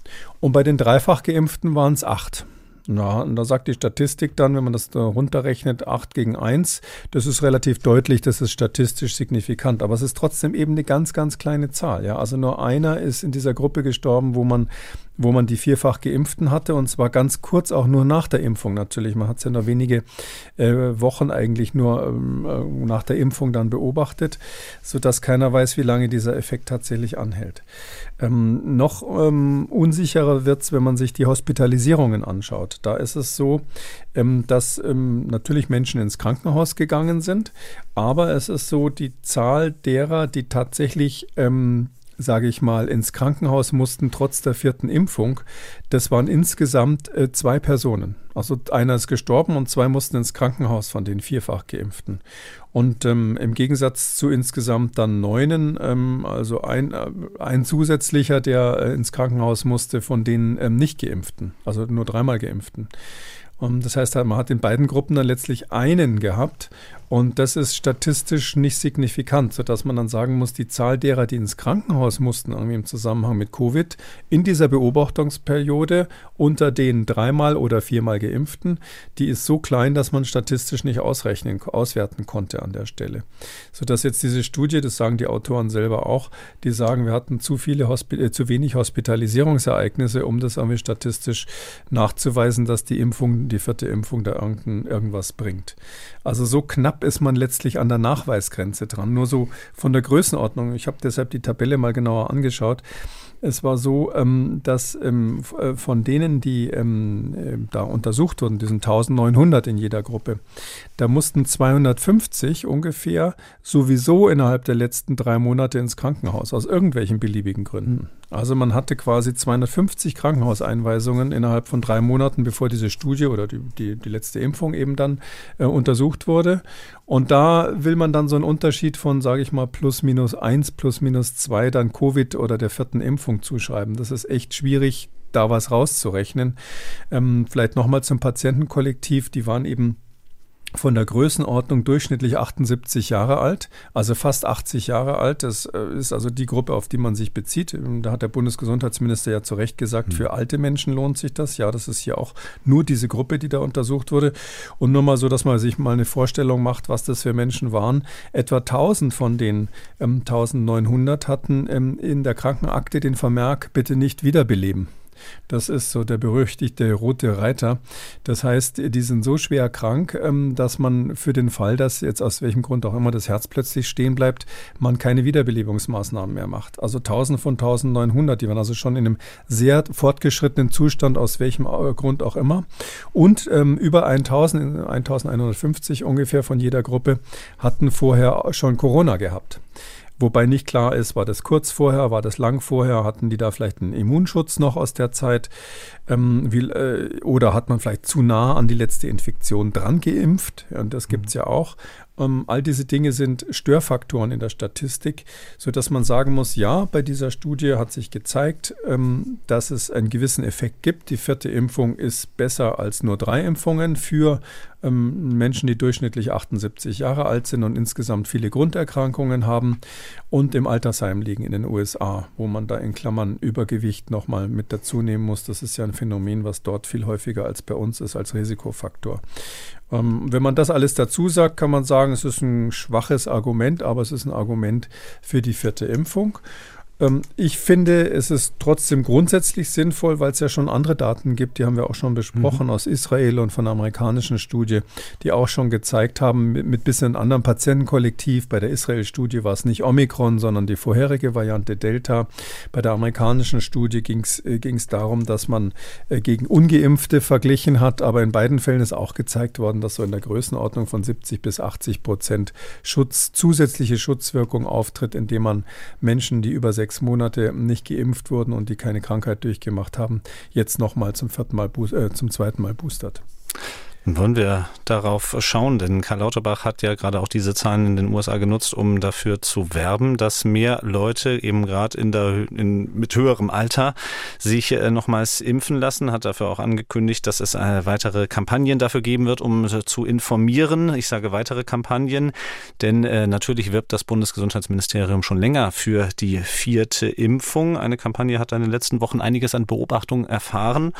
und bei den dreifach Geimpften waren es acht. Ja, und da sagt die Statistik dann, wenn man das da runterrechnet, 8 gegen 1, das ist relativ deutlich, das ist statistisch signifikant, aber es ist trotzdem eben eine ganz, ganz kleine Zahl. Ja? Also nur einer ist in dieser Gruppe gestorben, wo man wo man die vierfach Geimpften hatte und zwar ganz kurz auch nur nach der Impfung natürlich. Man hat es ja nur wenige äh, Wochen eigentlich nur ähm, äh, nach der Impfung dann beobachtet, sodass keiner weiß, wie lange dieser Effekt tatsächlich anhält. Ähm, noch ähm, unsicherer wird es, wenn man sich die Hospitalisierungen anschaut. Da ist es so, ähm, dass ähm, natürlich Menschen ins Krankenhaus gegangen sind, aber es ist so, die Zahl derer, die tatsächlich ähm, sage ich mal, ins Krankenhaus mussten trotz der vierten Impfung. Das waren insgesamt äh, zwei Personen. Also einer ist gestorben und zwei mussten ins Krankenhaus von den vierfach Geimpften. Und ähm, im Gegensatz zu insgesamt dann neunen, ähm, also ein, äh, ein zusätzlicher, der äh, ins Krankenhaus musste von den ähm, nicht Geimpften, also nur dreimal Geimpften. Und das heißt, man hat in beiden Gruppen dann letztlich einen gehabt und das ist statistisch nicht signifikant, sodass man dann sagen muss, die Zahl derer, die ins Krankenhaus mussten, irgendwie im Zusammenhang mit Covid, in dieser Beobachtungsperiode unter den dreimal oder viermal Geimpften, die ist so klein, dass man statistisch nicht ausrechnen, auswerten konnte an der Stelle. Sodass jetzt diese Studie, das sagen die Autoren selber auch, die sagen, wir hatten zu viele, Hospi äh, zu wenig Hospitalisierungsereignisse, um das irgendwie statistisch nachzuweisen, dass die Impfung, die vierte Impfung da irgendwas bringt. Also so knapp ist man letztlich an der Nachweisgrenze dran. Nur so von der Größenordnung. Ich habe deshalb die Tabelle mal genauer angeschaut. Es war so, ähm, dass ähm, äh, von denen, die ähm, äh, da untersucht wurden, diesen 1900 in jeder Gruppe, da mussten 250 ungefähr sowieso innerhalb der letzten drei Monate ins Krankenhaus, aus irgendwelchen beliebigen Gründen. Also man hatte quasi 250 Krankenhauseinweisungen innerhalb von drei Monaten, bevor diese Studie oder die, die, die letzte Impfung eben dann äh, untersucht wurde. Und da will man dann so einen Unterschied von, sage ich mal, plus minus eins, plus minus zwei, dann Covid oder der vierten Impfung zuschreiben. Das ist echt schwierig, da was rauszurechnen. Ähm, vielleicht nochmal zum Patientenkollektiv, die waren eben von der Größenordnung durchschnittlich 78 Jahre alt, also fast 80 Jahre alt. Das äh, ist also die Gruppe, auf die man sich bezieht. Da hat der Bundesgesundheitsminister ja zu Recht gesagt, mhm. für alte Menschen lohnt sich das. Ja, das ist hier auch nur diese Gruppe, die da untersucht wurde. Und nur mal so, dass man sich mal eine Vorstellung macht, was das für Menschen waren. Etwa 1000 von den ähm, 1900 hatten ähm, in der Krankenakte den Vermerk, bitte nicht wiederbeleben. Das ist so der berüchtigte rote Reiter. Das heißt, die sind so schwer krank, ähm, dass man für den Fall, dass jetzt aus welchem Grund auch immer das Herz plötzlich stehen bleibt, man keine Wiederbelebungsmaßnahmen mehr macht. Also 1000 von 1900, die waren also schon in einem sehr fortgeschrittenen Zustand, aus welchem äh, Grund auch immer. Und ähm, über 1000, 1150 ungefähr von jeder Gruppe hatten vorher schon Corona gehabt. Wobei nicht klar ist, war das kurz vorher, war das lang vorher, hatten die da vielleicht einen Immunschutz noch aus der Zeit ähm, wie, äh, oder hat man vielleicht zu nah an die letzte Infektion dran geimpft? Und das gibt es ja auch. Ähm, all diese Dinge sind Störfaktoren in der Statistik, sodass man sagen muss, ja, bei dieser Studie hat sich gezeigt, ähm, dass es einen gewissen Effekt gibt. Die vierte Impfung ist besser als nur drei Impfungen für ähm, Menschen, die durchschnittlich 78 Jahre alt sind und insgesamt viele Grunderkrankungen haben und im Altersheim liegen in den USA, wo man da in Klammern Übergewicht nochmal mit dazu nehmen muss. Das ist ja ein Phänomen, was dort viel häufiger als bei uns ist als Risikofaktor. Ähm, wenn man das alles dazu sagt, kann man sagen, es ist ein schwaches Argument, aber es ist ein Argument für die vierte Impfung. Ähm, ich finde, es ist trotzdem grundsätzlich sinnvoll, weil es ja schon andere Daten gibt, die haben wir auch schon besprochen mhm. aus Israel und von der amerikanischen Studie, die auch schon gezeigt haben, mit, mit bisschen anderem Patientenkollektiv. Bei der Israel-Studie war es nicht Omikron, sondern die vorherige Variante Delta. Bei der amerikanischen Studie ging es äh, darum, dass man äh, gegen Ungeimpfte verglichen hat, aber in beiden Fällen ist auch gezeigt worden, dass so in der Größenordnung von 70 bis 80 Prozent Schutz, zusätzliche Schutzwirkung auftritt, indem man Menschen, die über sechs Monate nicht geimpft wurden und die keine Krankheit durchgemacht haben, jetzt nochmal zum vierten Mal, äh, zum zweiten Mal boostert. Wollen wir darauf schauen, denn Karl Lauterbach hat ja gerade auch diese Zahlen in den USA genutzt, um dafür zu werben, dass mehr Leute eben gerade in der in, mit höherem Alter sich äh, nochmals impfen lassen, hat dafür auch angekündigt, dass es äh, weitere Kampagnen dafür geben wird, um äh, zu informieren. Ich sage weitere Kampagnen, denn äh, natürlich wirbt das Bundesgesundheitsministerium schon länger für die vierte Impfung. Eine Kampagne hat in den letzten Wochen einiges an Beobachtungen erfahren,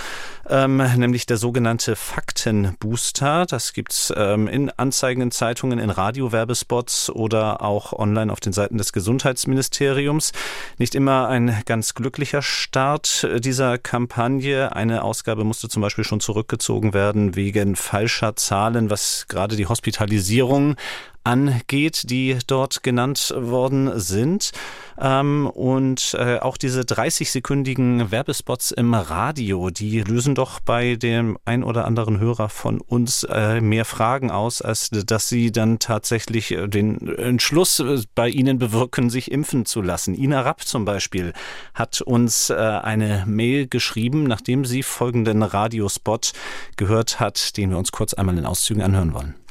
ähm, nämlich der sogenannte Faktenbuch Booster. Das gibt's ähm, in Anzeigen in Zeitungen, in Radiowerbespots oder auch online auf den Seiten des Gesundheitsministeriums. Nicht immer ein ganz glücklicher Start dieser Kampagne. Eine Ausgabe musste zum Beispiel schon zurückgezogen werden wegen falscher Zahlen, was gerade die Hospitalisierung angeht, die dort genannt worden sind. Ähm, und äh, auch diese 30-sekündigen Werbespots im Radio, die lösen doch bei dem ein oder anderen Hörer von uns äh, mehr Fragen aus, als dass sie dann tatsächlich äh, den Entschluss äh, bei ihnen bewirken, sich impfen zu lassen. Ina Rapp zum Beispiel hat uns äh, eine Mail geschrieben, nachdem sie folgenden Radiospot gehört hat, den wir uns kurz einmal in Auszügen anhören wollen.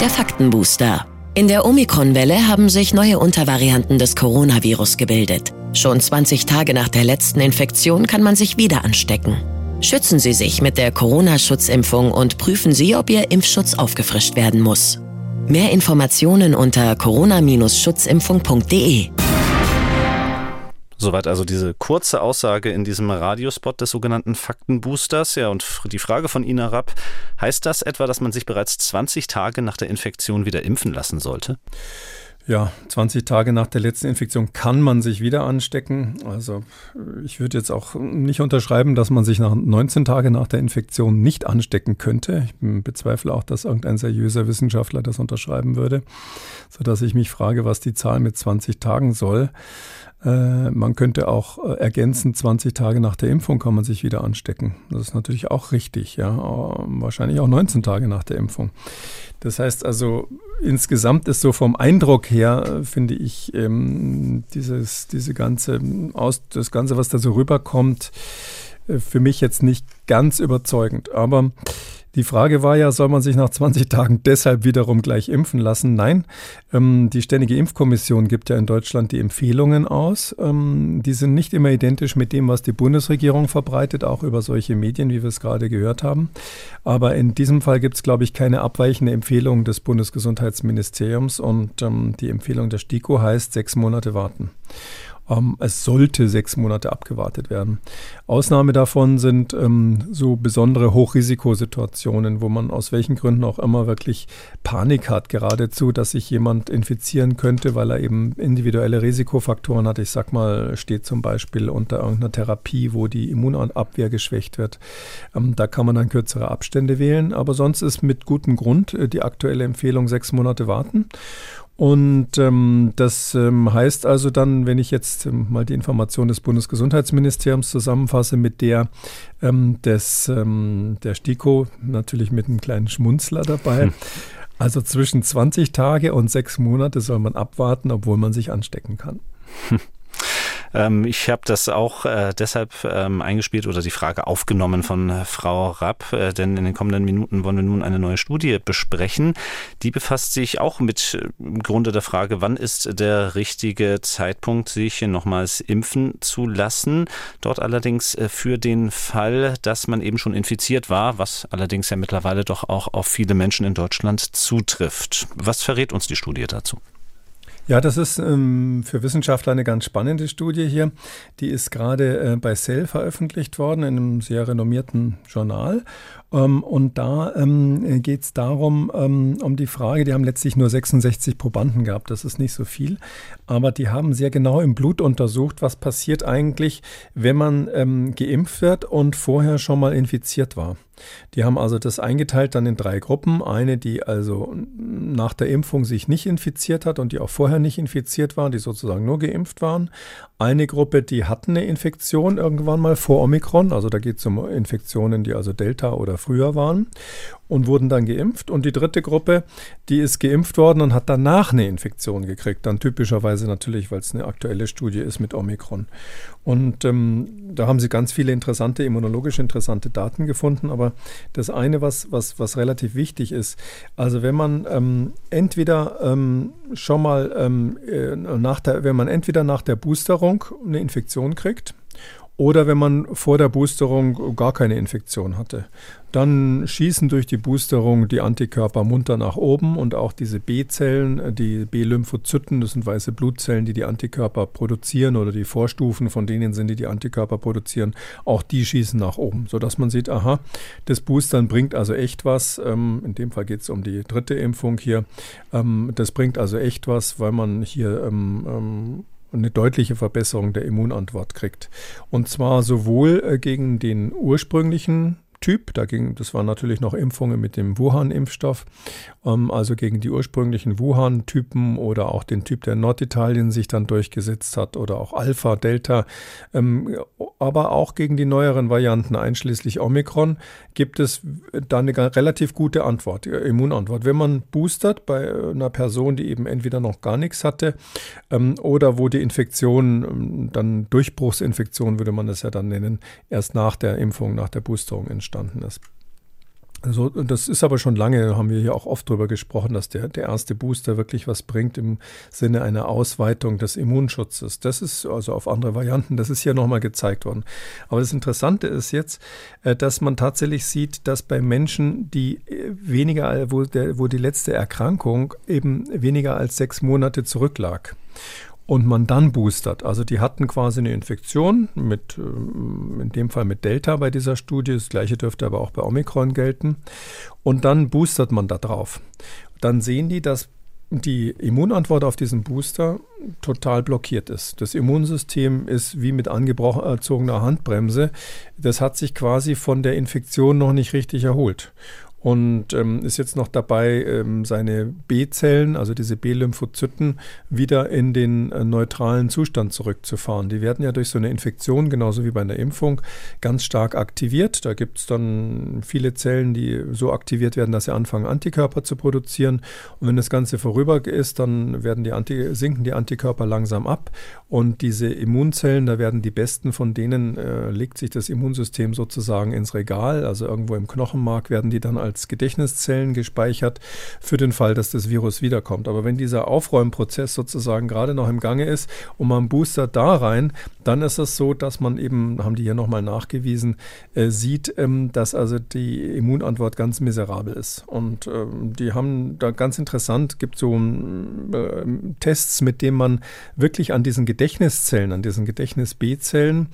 Der Faktenbooster. In der Omikron-Welle haben sich neue Untervarianten des Coronavirus gebildet. Schon 20 Tage nach der letzten Infektion kann man sich wieder anstecken. Schützen Sie sich mit der Corona-Schutzimpfung und prüfen Sie, ob Ihr Impfschutz aufgefrischt werden muss. Mehr Informationen unter corona-schutzimpfung.de. Soweit also diese kurze Aussage in diesem Radiospot des sogenannten Faktenboosters. Ja, und die Frage von Ina Rapp, heißt das etwa, dass man sich bereits 20 Tage nach der Infektion wieder impfen lassen sollte? Ja, 20 Tage nach der letzten Infektion kann man sich wieder anstecken. Also ich würde jetzt auch nicht unterschreiben, dass man sich nach 19 Tagen nach der Infektion nicht anstecken könnte. Ich bezweifle auch, dass irgendein seriöser Wissenschaftler das unterschreiben würde, sodass ich mich frage, was die Zahl mit 20 Tagen soll. Äh, man könnte auch äh, ergänzen, 20 Tage nach der Impfung kann man sich wieder anstecken. Das ist natürlich auch richtig, ja. Wahrscheinlich auch 19 Tage nach der Impfung. Das heißt also, insgesamt ist so vom Eindruck her, finde ich, ähm, dieses, diese ganze, aus, das Ganze, was da so rüberkommt, äh, für mich jetzt nicht ganz überzeugend. Aber die Frage war ja, soll man sich nach 20 Tagen deshalb wiederum gleich impfen lassen? Nein. Ähm, die Ständige Impfkommission gibt ja in Deutschland die Empfehlungen aus. Ähm, die sind nicht immer identisch mit dem, was die Bundesregierung verbreitet, auch über solche Medien, wie wir es gerade gehört haben. Aber in diesem Fall gibt es, glaube ich, keine abweichende Empfehlung des Bundesgesundheitsministeriums und ähm, die Empfehlung der STIKO heißt sechs Monate warten. Ähm, es sollte sechs Monate abgewartet werden. Ausnahme davon sind ähm, so besondere Hochrisikosituationen, wo man aus welchen Gründen auch immer wirklich Panik hat, geradezu, dass sich jemand infizieren könnte, weil er eben individuelle Risikofaktoren hat. Ich sag mal, steht zum Beispiel unter irgendeiner Therapie, wo die Immunabwehr geschwächt wird. Ähm, da kann man dann kürzere Abstände wählen, aber sonst ist mit gutem Grund äh, die aktuelle Empfehlung sechs Monate warten. Und ähm, das ähm, heißt also dann, wenn ich jetzt ähm, mal die Information des Bundesgesundheitsministeriums zusammenfasse mit der ähm, des, ähm, der STIKO, natürlich mit einem kleinen Schmunzler dabei. Hm. Also zwischen 20 Tage und sechs Monate soll man abwarten, obwohl man sich anstecken kann. Hm. *laughs* Ähm, ich habe das auch äh, deshalb ähm, eingespielt oder die Frage aufgenommen von äh, Frau Rapp, äh, denn in den kommenden Minuten wollen wir nun eine neue Studie besprechen. Die befasst sich auch mit äh, im Grunde der Frage, wann ist der richtige Zeitpunkt, sich nochmals impfen zu lassen. Dort allerdings äh, für den Fall, dass man eben schon infiziert war, was allerdings ja mittlerweile doch auch auf viele Menschen in Deutschland zutrifft. Was verrät uns die Studie dazu? Ja, das ist ähm, für Wissenschaftler eine ganz spannende Studie hier. Die ist gerade äh, bei Cell veröffentlicht worden, in einem sehr renommierten Journal. Ähm, und da ähm, geht es darum, ähm, um die Frage, die haben letztlich nur 66 Probanden gehabt, das ist nicht so viel, aber die haben sehr genau im Blut untersucht, was passiert eigentlich, wenn man ähm, geimpft wird und vorher schon mal infiziert war. Die haben also das eingeteilt dann in drei Gruppen. Eine, die also nach der Impfung sich nicht infiziert hat und die auch vorher nicht infiziert waren, die sozusagen nur geimpft waren. Eine Gruppe, die hatten eine Infektion irgendwann mal vor Omikron. Also da geht es um Infektionen, die also Delta oder oder früher waren und wurden dann geimpft. Und die dritte Gruppe, die ist geimpft worden und hat danach eine Infektion gekriegt. Dann typischerweise natürlich, weil es eine aktuelle Studie ist mit Omikron. Und ähm, da haben sie ganz viele interessante, immunologisch interessante Daten gefunden. Aber das eine, was, was, was relativ wichtig ist, also wenn man ähm, entweder ähm, schon mal ähm, äh, nach der, wenn man entweder nach der Boosterung eine Infektion kriegt, oder wenn man vor der Boosterung gar keine Infektion hatte. Dann schießen durch die Boosterung die Antikörper munter nach oben und auch diese B-Zellen, die B-Lymphozyten, das sind weiße Blutzellen, die die Antikörper produzieren oder die Vorstufen von denen sind, die die Antikörper produzieren, auch die schießen nach oben, sodass man sieht, aha, das Boostern bringt also echt was. Ähm, in dem Fall geht es um die dritte Impfung hier. Ähm, das bringt also echt was, weil man hier ähm, eine deutliche Verbesserung der Immunantwort kriegt. Und zwar sowohl äh, gegen den ursprünglichen Typ. Da ging, das waren natürlich noch Impfungen mit dem Wuhan-Impfstoff, ähm, also gegen die ursprünglichen Wuhan-Typen oder auch den Typ, der in Norditalien sich dann durchgesetzt hat oder auch Alpha, Delta, ähm, aber auch gegen die neueren Varianten, einschließlich Omikron, gibt es da eine relativ gute Antwort, äh, Immunantwort. Wenn man boostert bei einer Person, die eben entweder noch gar nichts hatte ähm, oder wo die Infektion, ähm, dann Durchbruchsinfektion würde man das ja dann nennen, erst nach der Impfung, nach der Boosterung entsteht entstanden ist. Also, das ist aber schon lange, haben wir hier auch oft darüber gesprochen, dass der, der erste Booster wirklich was bringt im Sinne einer Ausweitung des Immunschutzes. Das ist also auf andere Varianten, das ist hier nochmal gezeigt worden. Aber das Interessante ist jetzt, äh, dass man tatsächlich sieht, dass bei Menschen, die äh, weniger, wo, der, wo die letzte Erkrankung eben weniger als sechs Monate zurücklag und man dann boostert. Also die hatten quasi eine Infektion mit, ähm, in dem Fall mit Delta bei dieser Studie. Das gleiche dürfte aber auch bei Omikron gelten. Und dann boostert man da drauf. Dann sehen die, dass die Immunantwort auf diesen Booster total blockiert ist. Das Immunsystem ist wie mit angezogener Handbremse. Das hat sich quasi von der Infektion noch nicht richtig erholt und ähm, ist jetzt noch dabei, ähm, seine B-Zellen, also diese B-Lymphozyten, wieder in den äh, neutralen Zustand zurückzufahren. Die werden ja durch so eine Infektion, genauso wie bei einer Impfung, ganz stark aktiviert. Da gibt es dann viele Zellen, die so aktiviert werden, dass sie anfangen, Antikörper zu produzieren. Und wenn das Ganze vorüber ist, dann werden die Anti sinken die Antikörper langsam ab. Und diese Immunzellen, da werden die besten von denen, äh, legt sich das Immunsystem sozusagen ins Regal, also irgendwo im Knochenmark werden die dann als als Gedächtniszellen gespeichert für den Fall, dass das Virus wiederkommt. Aber wenn dieser Aufräumprozess sozusagen gerade noch im Gange ist und man boostert da rein, dann ist es so, dass man eben, haben die hier nochmal nachgewiesen, äh, sieht, ähm, dass also die Immunantwort ganz miserabel ist. Und ähm, die haben da ganz interessant, gibt so äh, Tests, mit denen man wirklich an diesen Gedächtniszellen, an diesen Gedächtnis-B-Zellen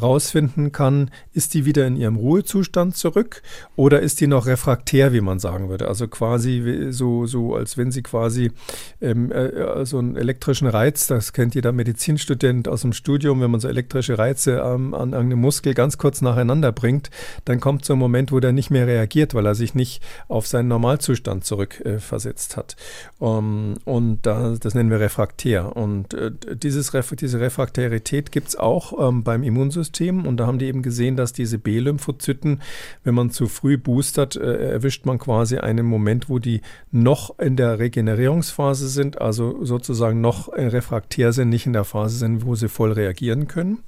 rausfinden kann, ist die wieder in ihrem Ruhezustand zurück oder ist die noch refraktiv refraktär, wie man sagen würde. Also quasi so, so als wenn sie quasi ähm, äh, so einen elektrischen Reiz, das kennt jeder Medizinstudent aus dem Studium, wenn man so elektrische Reize ähm, an irgendeinem Muskel ganz kurz nacheinander bringt, dann kommt so ein Moment, wo der nicht mehr reagiert, weil er sich nicht auf seinen Normalzustand zurückversetzt äh, hat. Um, und da, das nennen wir refraktär. Und äh, dieses, diese Refraktarität gibt es auch ähm, beim Immunsystem. Und da haben die eben gesehen, dass diese B-Lymphozyten, wenn man zu früh boostert, äh, erwischt man quasi einen Moment, wo die noch in der Regenerierungsphase sind, also sozusagen noch refraktär sind, nicht in der Phase sind, wo sie voll reagieren können.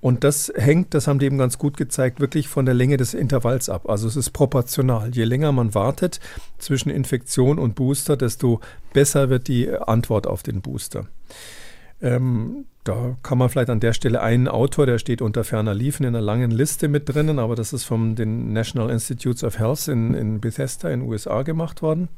Und das hängt, das haben die eben ganz gut gezeigt, wirklich von der Länge des Intervalls ab. Also es ist proportional. Je länger man wartet zwischen Infektion und Booster, desto besser wird die Antwort auf den Booster. Ähm, da kann man vielleicht an der Stelle einen Autor, der steht unter ferner Liefen in einer langen Liste mit drinnen, aber das ist vom den National Institutes of Health in, in Bethesda in den USA gemacht worden.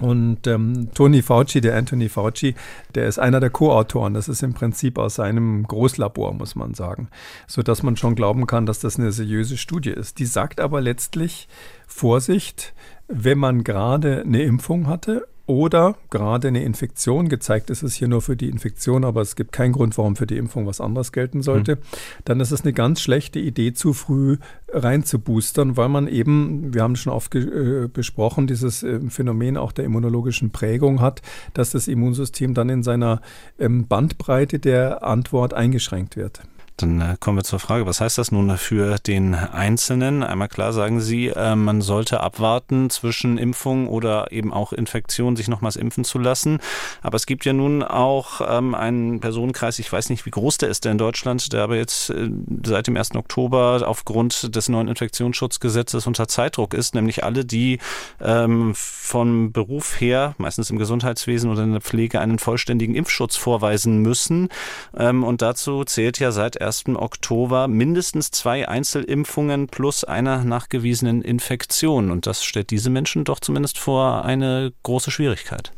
Und ähm, Tony Fauci, der Anthony Fauci, der ist einer der Co-Autoren. Das ist im Prinzip aus seinem Großlabor, muss man sagen. So dass man schon glauben kann, dass das eine seriöse Studie ist. Die sagt aber letztlich, Vorsicht, wenn man gerade eine Impfung hatte oder gerade eine Infektion, gezeigt ist es hier nur für die Infektion, aber es gibt keinen Grund, warum für die Impfung was anderes gelten sollte, mhm. dann ist es eine ganz schlechte Idee, zu früh rein zu boostern, weil man eben, wir haben schon oft äh, besprochen, dieses äh, Phänomen auch der immunologischen Prägung hat, dass das Immunsystem dann in seiner ähm, Bandbreite der Antwort eingeschränkt wird. Dann äh, kommen wir zur Frage, was heißt das nun für den Einzelnen? Einmal klar sagen Sie, äh, man sollte abwarten zwischen Impfung oder eben auch Infektion, sich nochmals impfen zu lassen. Aber es gibt ja nun auch ähm, einen Personenkreis, ich weiß nicht, wie groß der ist der in Deutschland, der aber jetzt äh, seit dem 1. Oktober aufgrund des neuen Infektionsschutzgesetzes unter Zeitdruck ist, nämlich alle, die ähm, vom Beruf her, meistens im Gesundheitswesen oder in der Pflege, einen vollständigen Impfschutz vorweisen müssen. Ähm, und dazu zählt ja seit 1. Oktober mindestens zwei Einzelimpfungen plus einer nachgewiesenen Infektion. Und das stellt diese Menschen doch zumindest vor eine große Schwierigkeit.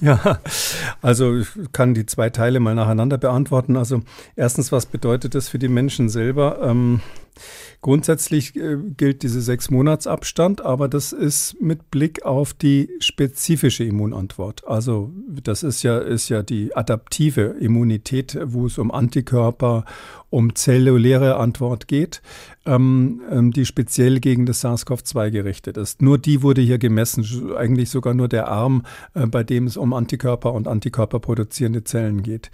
Ja, also ich kann die zwei Teile mal nacheinander beantworten. Also erstens, was bedeutet das für die Menschen selber? Ähm, Grundsätzlich äh, gilt diese sechs Monats Abstand, aber das ist mit Blick auf die spezifische Immunantwort. Also das ist ja, ist ja die adaptive Immunität, wo es um Antikörper, um zelluläre Antwort geht, ähm, ähm, die speziell gegen das SARS-CoV-2 gerichtet ist. Nur die wurde hier gemessen, eigentlich sogar nur der Arm, äh, bei dem es um Antikörper und Antikörperproduzierende Zellen geht.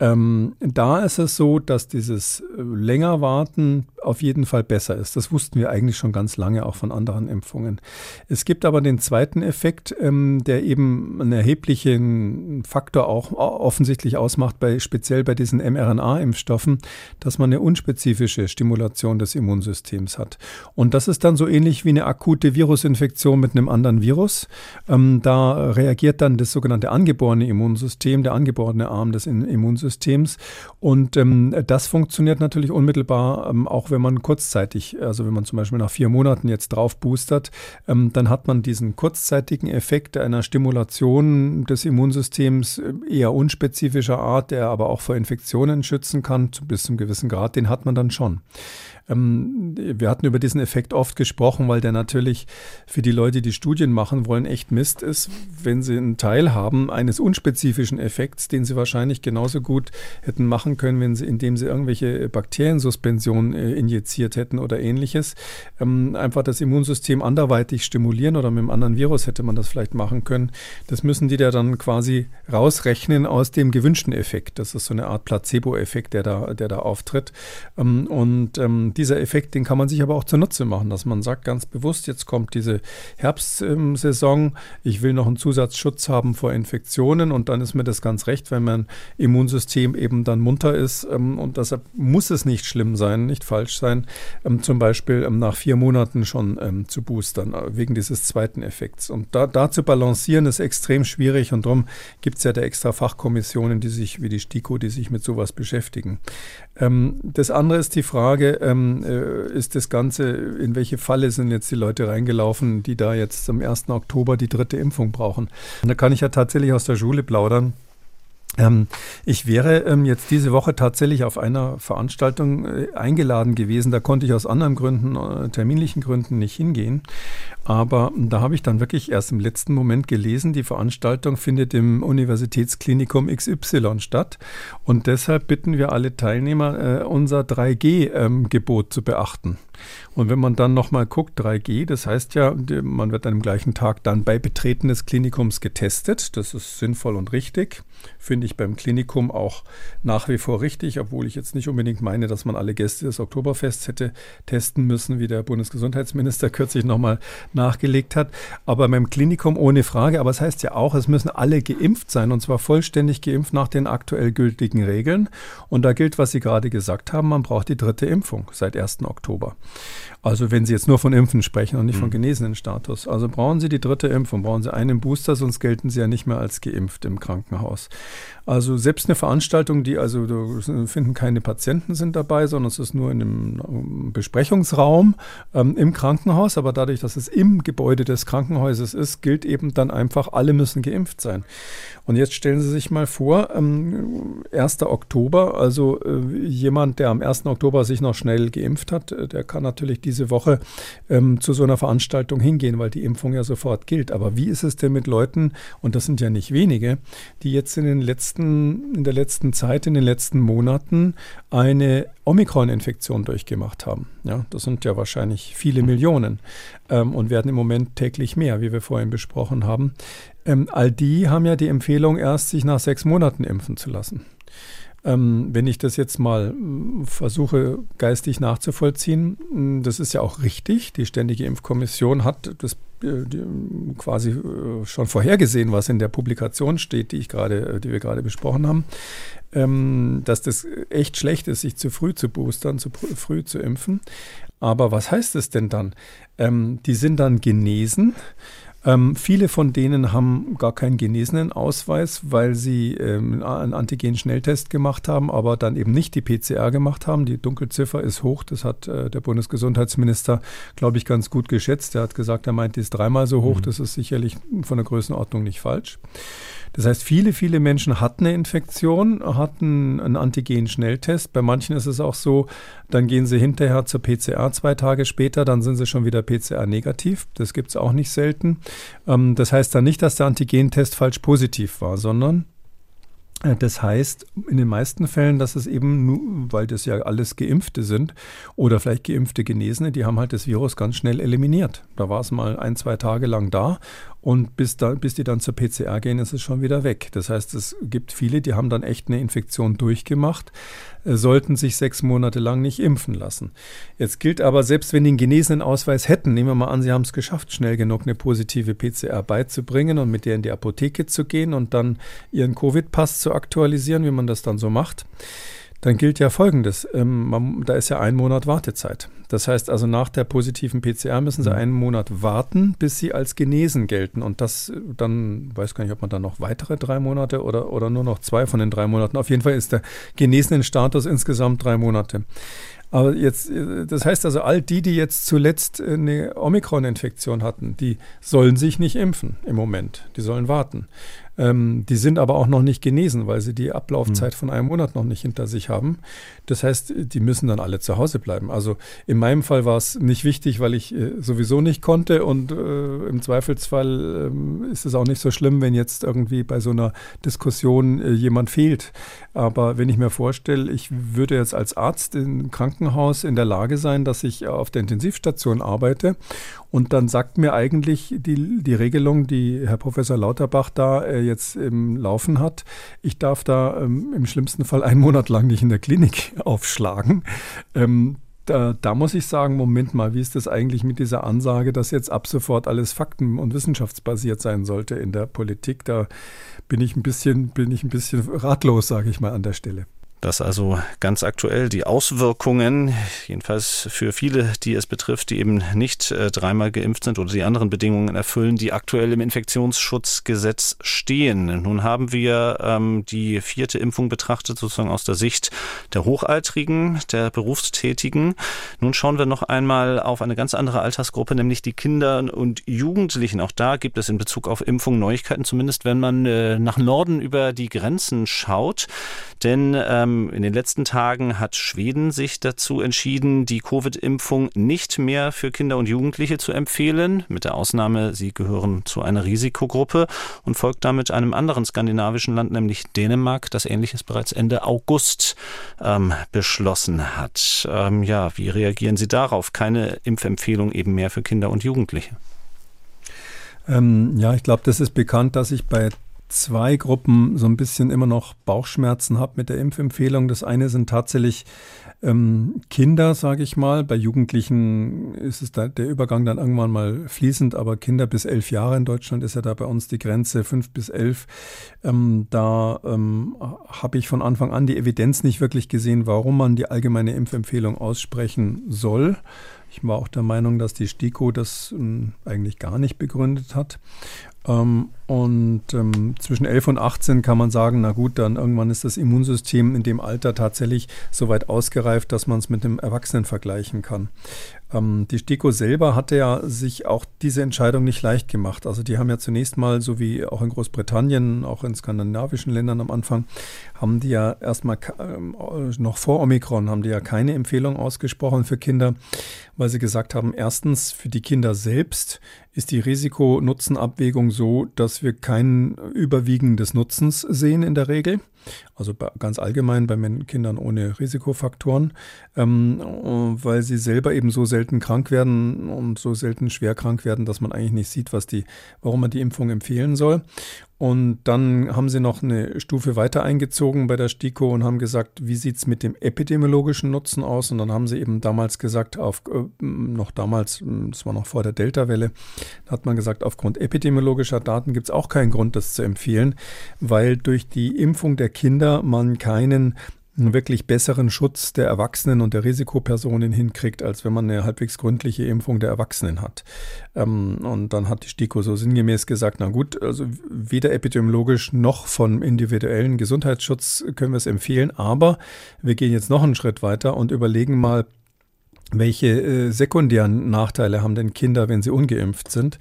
Ähm, da ist es so, dass dieses äh, länger warten auf jeden Fall besser ist. Das wussten wir eigentlich schon ganz lange auch von anderen Impfungen. Es gibt aber den zweiten Effekt, ähm, der eben einen erheblichen Faktor auch offensichtlich ausmacht, bei, speziell bei diesen mRNA-Impfstoffen, dass man eine unspezifische Stimulation des Immunsystems hat. Und das ist dann so ähnlich wie eine akute Virusinfektion mit einem anderen Virus. Ähm, da reagiert dann das sogenannte angeborene Immunsystem, der angeborene Arm des Immunsystems. Und ähm, das funktioniert natürlich unmittelbar, ähm, auch wenn man kurzzeitig, also wenn man zum Beispiel nach vier Monaten jetzt drauf boostert, ähm, dann hat man diesen kurzzeitigen Effekt einer Stimulation des Immunsystems äh, eher unspezifischer Art, der aber auch vor Infektionen schützen kann, bis zum gewissen gewissen Grad, den hat man dann schon. Ähm, wir hatten über diesen Effekt oft gesprochen, weil der natürlich für die Leute, die Studien machen wollen, echt Mist ist, wenn sie einen Teil haben eines unspezifischen Effekts, den sie wahrscheinlich genauso gut hätten machen können, wenn sie, indem sie irgendwelche Bakteriensuspensionen äh, injiziert hätten oder ähnliches. Ähm, einfach das Immunsystem anderweitig stimulieren oder mit einem anderen Virus hätte man das vielleicht machen können. Das müssen die da dann quasi rausrechnen aus dem gewünschten Effekt. Das ist so eine Art Placebo-Effekt, der da, der da auftritt. Ähm, und dieser Effekt, den kann man sich aber auch zunutze machen, dass man sagt ganz bewusst, jetzt kommt diese Herbstsaison, ich will noch einen Zusatzschutz haben vor Infektionen und dann ist mir das ganz recht, wenn mein Immunsystem eben dann munter ist ähm, und deshalb muss es nicht schlimm sein, nicht falsch sein, ähm, zum Beispiel ähm, nach vier Monaten schon zu boostern, äh, wegen dieses zweiten Effekts. Und da, da zu balancieren ist extrem schwierig und darum gibt es ja da extra Fachkommissionen, die sich, wie die STIKO, die sich mit sowas beschäftigen. Das andere ist die Frage, äh, ist das Ganze, in welche Falle sind jetzt die Leute reingelaufen, die da jetzt am 1. Oktober die dritte Impfung brauchen. Und da kann ich ja tatsächlich aus der Schule plaudern. Ähm, ich wäre ähm, jetzt diese Woche tatsächlich auf einer Veranstaltung äh, eingeladen gewesen. Da konnte ich aus anderen Gründen, äh, terminlichen Gründen nicht hingehen. Aber da habe ich dann wirklich erst im letzten Moment gelesen, die Veranstaltung findet im Universitätsklinikum XY statt. Und deshalb bitten wir alle Teilnehmer, äh, unser 3G-Gebot ähm, zu beachten. Und wenn man dann nochmal guckt, 3G, das heißt ja, man wird an dem gleichen Tag dann bei Betreten des Klinikums getestet. Das ist sinnvoll und richtig. Finde ich beim Klinikum auch nach wie vor richtig, obwohl ich jetzt nicht unbedingt meine, dass man alle Gäste des Oktoberfests hätte testen müssen, wie der Bundesgesundheitsminister *laughs* kürzlich nochmal nachgelegt hat. Aber beim Klinikum ohne Frage. Aber es das heißt ja auch, es müssen alle geimpft sein und zwar vollständig geimpft nach den aktuell gültigen Regeln. Und da gilt, was Sie gerade gesagt haben, man braucht die dritte Impfung seit 1. Oktober. Also wenn Sie jetzt nur von Impfen sprechen und nicht mhm. von genesenen Status. Also brauchen Sie die dritte Impfung, brauchen Sie einen Booster, sonst gelten Sie ja nicht mehr als geimpft im Krankenhaus. Also selbst eine Veranstaltung, die also finden keine Patienten sind dabei, sondern es ist nur in einem Besprechungsraum ähm, im Krankenhaus. Aber dadurch, dass es im Gebäude des Krankenhauses ist, gilt eben dann einfach, alle müssen geimpft sein. Und jetzt stellen Sie sich mal vor, ähm, 1. Oktober, also äh, jemand, der am 1. Oktober sich noch schnell geimpft hat, äh, der kann natürlich diese Woche ähm, zu so einer Veranstaltung hingehen, weil die Impfung ja sofort gilt. Aber wie ist es denn mit Leuten, und das sind ja nicht wenige, die jetzt in, den letzten, in der letzten Zeit, in den letzten Monaten eine Omikron-Infektion durchgemacht haben? Ja, das sind ja wahrscheinlich viele Millionen ähm, und werden im Moment täglich mehr, wie wir vorhin besprochen haben. Ähm, all die haben ja die Empfehlung, erst sich nach sechs Monaten impfen zu lassen. Ähm, wenn ich das jetzt mal mm, versuche geistig nachzuvollziehen, mm, das ist ja auch richtig. Die Ständige Impfkommission hat das äh, quasi äh, schon vorhergesehen, was in der Publikation steht, die ich gerade, äh, die wir gerade besprochen haben, ähm, dass das echt schlecht ist, sich zu früh zu boostern, zu früh zu impfen. Aber was heißt es denn dann? Ähm, die sind dann genesen ähm, viele von denen haben gar keinen genesenen Ausweis, weil sie ähm, einen Antigen-Schnelltest gemacht haben, aber dann eben nicht die PCR gemacht haben. Die Dunkelziffer ist hoch. Das hat äh, der Bundesgesundheitsminister, glaube ich, ganz gut geschätzt. Er hat gesagt, er meint, die ist dreimal so hoch. Mhm. Das ist sicherlich von der Größenordnung nicht falsch. Das heißt, viele, viele Menschen hatten eine Infektion, hatten einen Antigen-Schnelltest. Bei manchen ist es auch so, dann gehen sie hinterher zur PCR zwei Tage später, dann sind sie schon wieder PCR-negativ. Das gibt es auch nicht selten. Ähm, das heißt dann nicht, dass der Antigentest falsch positiv war, sondern äh, das heißt in den meisten Fällen, dass es eben, weil das ja alles Geimpfte sind oder vielleicht geimpfte Genesene, die haben halt das Virus ganz schnell eliminiert. Da war es mal ein, zwei Tage lang da und bis, da, bis die dann zur PCR gehen, ist es schon wieder weg. Das heißt, es gibt viele, die haben dann echt eine Infektion durchgemacht, sollten sich sechs Monate lang nicht impfen lassen. Jetzt gilt aber, selbst wenn die einen genesenen Ausweis hätten, nehmen wir mal an, sie haben es geschafft, schnell genug eine positive PCR beizubringen und mit der in die Apotheke zu gehen und dann ihren Covid-Pass zu aktualisieren, wie man das dann so macht dann gilt ja Folgendes. Ähm, man, da ist ja ein Monat Wartezeit. Das heißt also, nach der positiven PCR müssen Sie mhm. einen Monat warten, bis Sie als genesen gelten. Und das dann, weiß gar nicht, ob man dann noch weitere drei Monate oder, oder nur noch zwei von den drei Monaten. Auf jeden Fall ist der genesenen Status insgesamt drei Monate. Aber jetzt, das heißt also, all die, die jetzt zuletzt eine Omikron-Infektion hatten, die sollen sich nicht impfen im Moment. Die sollen warten. Ähm, die sind aber auch noch nicht genesen, weil sie die Ablaufzeit mhm. von einem Monat noch nicht hinter sich haben. Das heißt, die müssen dann alle zu Hause bleiben. Also in meinem Fall war es nicht wichtig, weil ich äh, sowieso nicht konnte und äh, im Zweifelsfall äh, ist es auch nicht so schlimm, wenn jetzt irgendwie bei so einer Diskussion äh, jemand fehlt. Aber wenn ich mir vorstelle, ich würde jetzt als Arzt im Krankenhaus in der Lage sein, dass ich auf der Intensivstation arbeite und dann sagt mir eigentlich die, die Regelung, die Herr Professor Lauterbach da äh, jetzt im Laufen hat, ich darf da ähm, im schlimmsten Fall einen Monat lang nicht in der Klinik *laughs* aufschlagen. Ähm, da, da, muss ich sagen, Moment mal, wie ist das eigentlich mit dieser Ansage, dass jetzt ab sofort alles fakten- und wissenschaftsbasiert sein sollte in der Politik? Da bin ich ein bisschen, bin ich ein bisschen ratlos, sage ich mal an der Stelle. Das also ganz aktuell die Auswirkungen, jedenfalls für viele, die es betrifft, die eben nicht äh, dreimal geimpft sind oder die anderen Bedingungen erfüllen, die aktuell im Infektionsschutzgesetz stehen. Nun haben wir ähm, die vierte Impfung betrachtet, sozusagen aus der Sicht der Hochaltrigen, der Berufstätigen. Nun schauen wir noch einmal auf eine ganz andere Altersgruppe, nämlich die Kinder und Jugendlichen. Auch da gibt es in Bezug auf Impfung Neuigkeiten, zumindest wenn man äh, nach Norden über die Grenzen schaut. Denn ähm, in den letzten Tagen hat Schweden sich dazu entschieden, die Covid-Impfung nicht mehr für Kinder und Jugendliche zu empfehlen, mit der Ausnahme, sie gehören zu einer Risikogruppe und folgt damit einem anderen skandinavischen Land, nämlich Dänemark, das ähnliches bereits Ende August ähm, beschlossen hat. Ähm, ja, wie reagieren Sie darauf? Keine Impfempfehlung eben mehr für Kinder und Jugendliche. Ähm, ja, ich glaube, das ist bekannt, dass ich bei zwei Gruppen so ein bisschen immer noch Bauchschmerzen habe mit der Impfempfehlung. Das eine sind tatsächlich ähm, Kinder, sage ich mal. Bei Jugendlichen ist es da, der Übergang dann irgendwann mal fließend, aber Kinder bis elf Jahre in Deutschland ist ja da bei uns die Grenze fünf bis elf. Ähm, da ähm, habe ich von Anfang an die Evidenz nicht wirklich gesehen, warum man die allgemeine Impfempfehlung aussprechen soll. Ich war auch der Meinung, dass die STIKO das ähm, eigentlich gar nicht begründet hat. Ähm, und ähm, zwischen 11 und 18 kann man sagen, na gut, dann irgendwann ist das Immunsystem in dem Alter tatsächlich so weit ausgereift, dass man es mit dem Erwachsenen vergleichen kann. Ähm, die STIKO selber hatte ja sich auch diese Entscheidung nicht leicht gemacht. Also die haben ja zunächst mal, so wie auch in Großbritannien, auch in skandinavischen Ländern am Anfang, haben die ja erstmal ähm, noch vor Omikron haben die ja keine Empfehlung ausgesprochen für Kinder, weil sie gesagt haben, erstens für die Kinder selbst ist die Risiko-Nutzen-Abwägung so, dass wir kein Überwiegen des Nutzens sehen in der Regel. Also ganz allgemein bei Kindern ohne Risikofaktoren, ähm, weil sie selber eben so selten krank werden und so selten schwer krank werden, dass man eigentlich nicht sieht, was die, warum man die Impfung empfehlen soll. Und dann haben sie noch eine Stufe weiter eingezogen bei der STIKO und haben gesagt, wie sieht es mit dem epidemiologischen Nutzen aus? Und dann haben sie eben damals gesagt, auf, äh, noch damals, das war noch vor der Delta-Welle, hat man gesagt, aufgrund epidemiologischer Daten gibt es auch keinen Grund, das zu empfehlen, weil durch die Impfung der Kinder man keinen einen wirklich besseren Schutz der Erwachsenen und der Risikopersonen hinkriegt, als wenn man eine halbwegs gründliche Impfung der Erwachsenen hat. Ähm, und dann hat die STIKO so sinngemäß gesagt, na gut, also weder epidemiologisch noch vom individuellen Gesundheitsschutz können wir es empfehlen, aber wir gehen jetzt noch einen Schritt weiter und überlegen mal, welche äh, sekundären Nachteile haben denn Kinder, wenn sie ungeimpft sind?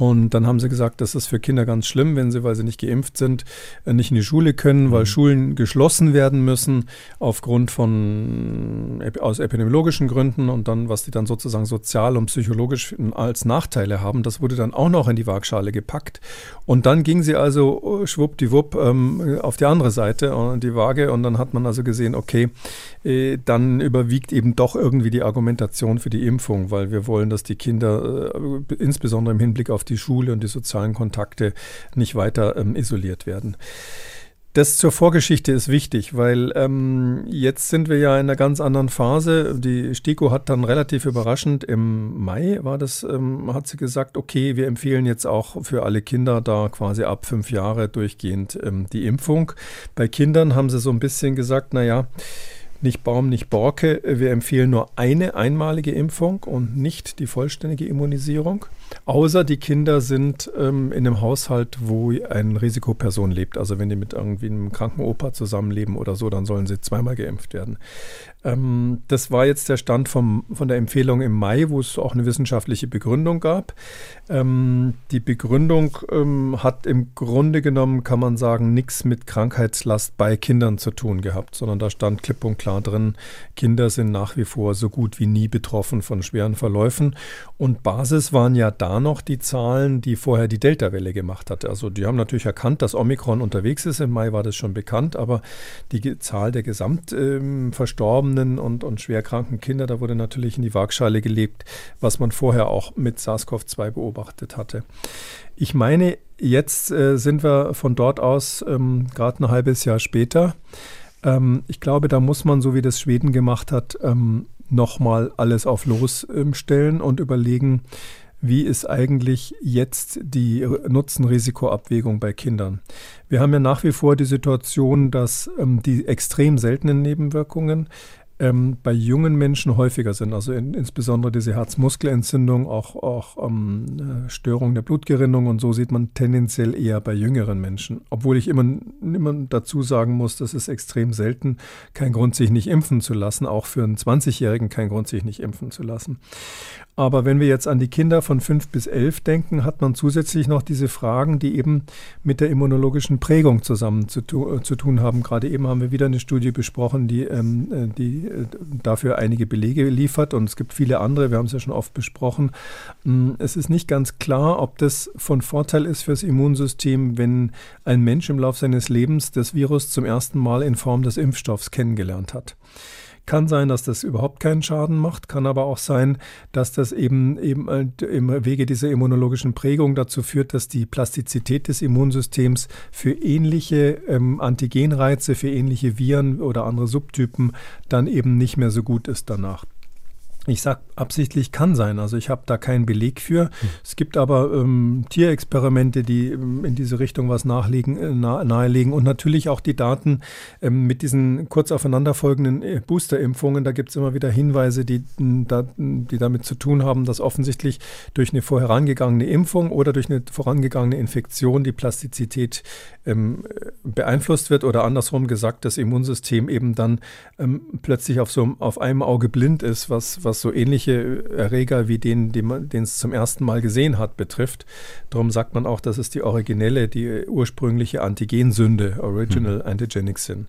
Und dann haben sie gesagt, das ist für Kinder ganz schlimm, wenn sie, weil sie nicht geimpft sind, äh, nicht in die Schule können, weil mhm. Schulen geschlossen werden müssen aufgrund von aus epidemiologischen Gründen und dann, was die dann sozusagen sozial und psychologisch als Nachteile haben, das wurde dann auch noch in die Waagschale gepackt. Und dann ging sie also oh, schwuppdiwupp ähm, auf die andere Seite und äh, die Waage und dann hat man also gesehen, okay, äh, dann überwiegt eben doch irgendwie die Argumentation für die Impfung, weil wir wollen, dass die Kinder äh, insbesondere im Hinblick auf die Schule und die sozialen Kontakte nicht weiter ähm, isoliert werden. Das zur Vorgeschichte ist wichtig, weil ähm, jetzt sind wir ja in einer ganz anderen Phase. Die STIKO hat dann relativ überraschend im Mai war das, ähm, hat sie gesagt, okay, wir empfehlen jetzt auch für alle Kinder da quasi ab fünf Jahre durchgehend ähm, die Impfung. Bei Kindern haben sie so ein bisschen gesagt, naja, nicht Baum, nicht Borke. Wir empfehlen nur eine einmalige Impfung und nicht die vollständige Immunisierung. Außer die Kinder sind ähm, in einem Haushalt, wo eine Risikoperson lebt. Also wenn die mit irgendwie einem kranken Opa zusammenleben oder so, dann sollen sie zweimal geimpft werden. Ähm, das war jetzt der Stand vom, von der Empfehlung im Mai, wo es auch eine wissenschaftliche Begründung gab. Ähm, die Begründung ähm, hat im Grunde genommen, kann man sagen, nichts mit Krankheitslast bei Kindern zu tun gehabt, sondern da stand klipp und klar drin, Kinder sind nach wie vor so gut wie nie betroffen von schweren Verläufen. Und Basis waren ja da noch die Zahlen, die vorher die Delta-Welle gemacht hatte. Also die haben natürlich erkannt, dass Omikron unterwegs ist. Im Mai war das schon bekannt, aber die Zahl der Gesamtverstorbenen verstorbenen und, und schwerkranken Kinder, da wurde natürlich in die Waagschale gelegt, was man vorher auch mit SARS-CoV-2 beobachtet hatte. Ich meine, jetzt äh, sind wir von dort aus ähm, gerade ein halbes Jahr später. Ähm, ich glaube, da muss man, so wie das Schweden gemacht hat, ähm, nochmal alles auf Los ähm, stellen und überlegen, wie ist eigentlich jetzt die Nutzen-Risiko-Abwägung bei Kindern? Wir haben ja nach wie vor die Situation, dass ähm, die extrem seltenen Nebenwirkungen ähm, bei jungen Menschen häufiger sind. Also in, insbesondere diese Herzmuskelentzündung, auch, auch ähm, Störung der Blutgerinnung und so sieht man tendenziell eher bei jüngeren Menschen. Obwohl ich immer, immer dazu sagen muss, das ist extrem selten. Kein Grund, sich nicht impfen zu lassen. Auch für einen 20-Jährigen kein Grund, sich nicht impfen zu lassen. Aber wenn wir jetzt an die Kinder von 5 bis 11 denken, hat man zusätzlich noch diese Fragen, die eben mit der immunologischen Prägung zusammen zu, tu zu tun haben. Gerade eben haben wir wieder eine Studie besprochen, die, ähm, äh, die äh, dafür einige Belege liefert und es gibt viele andere, wir haben es ja schon oft besprochen. Mm, es ist nicht ganz klar, ob das von Vorteil ist fürs Immunsystem, wenn ein Mensch im Laufe seines Lebens das Virus zum ersten Mal in Form des Impfstoffs kennengelernt hat. Kann sein, dass das überhaupt keinen Schaden macht, kann aber auch sein, dass das eben, eben äh, im Wege dieser immunologischen Prägung dazu führt, dass die Plastizität des Immunsystems für ähnliche ähm, Antigenreize, für ähnliche Viren oder andere Subtypen dann eben nicht mehr so gut ist danach. Ich sage absichtlich kann sein, also ich habe da keinen Beleg für. Hm. Es gibt aber ähm, Tierexperimente, die ähm, in diese Richtung was nachlegen, äh, nahelegen und natürlich auch die Daten ähm, mit diesen kurz aufeinanderfolgenden äh, Boosterimpfungen. Da gibt es immer wieder Hinweise, die, da, die damit zu tun haben, dass offensichtlich durch eine vorherangegangene Impfung oder durch eine vorangegangene Infektion die Plastizität ähm, beeinflusst wird oder andersrum gesagt, das Immunsystem eben dann ähm, plötzlich auf so auf einem Auge blind ist, was, was was so ähnliche Erreger wie den, den es zum ersten Mal gesehen hat, betrifft. Darum sagt man auch, dass es die originelle, die ursprüngliche Antigensünde, Original mhm. Antigenic Sin.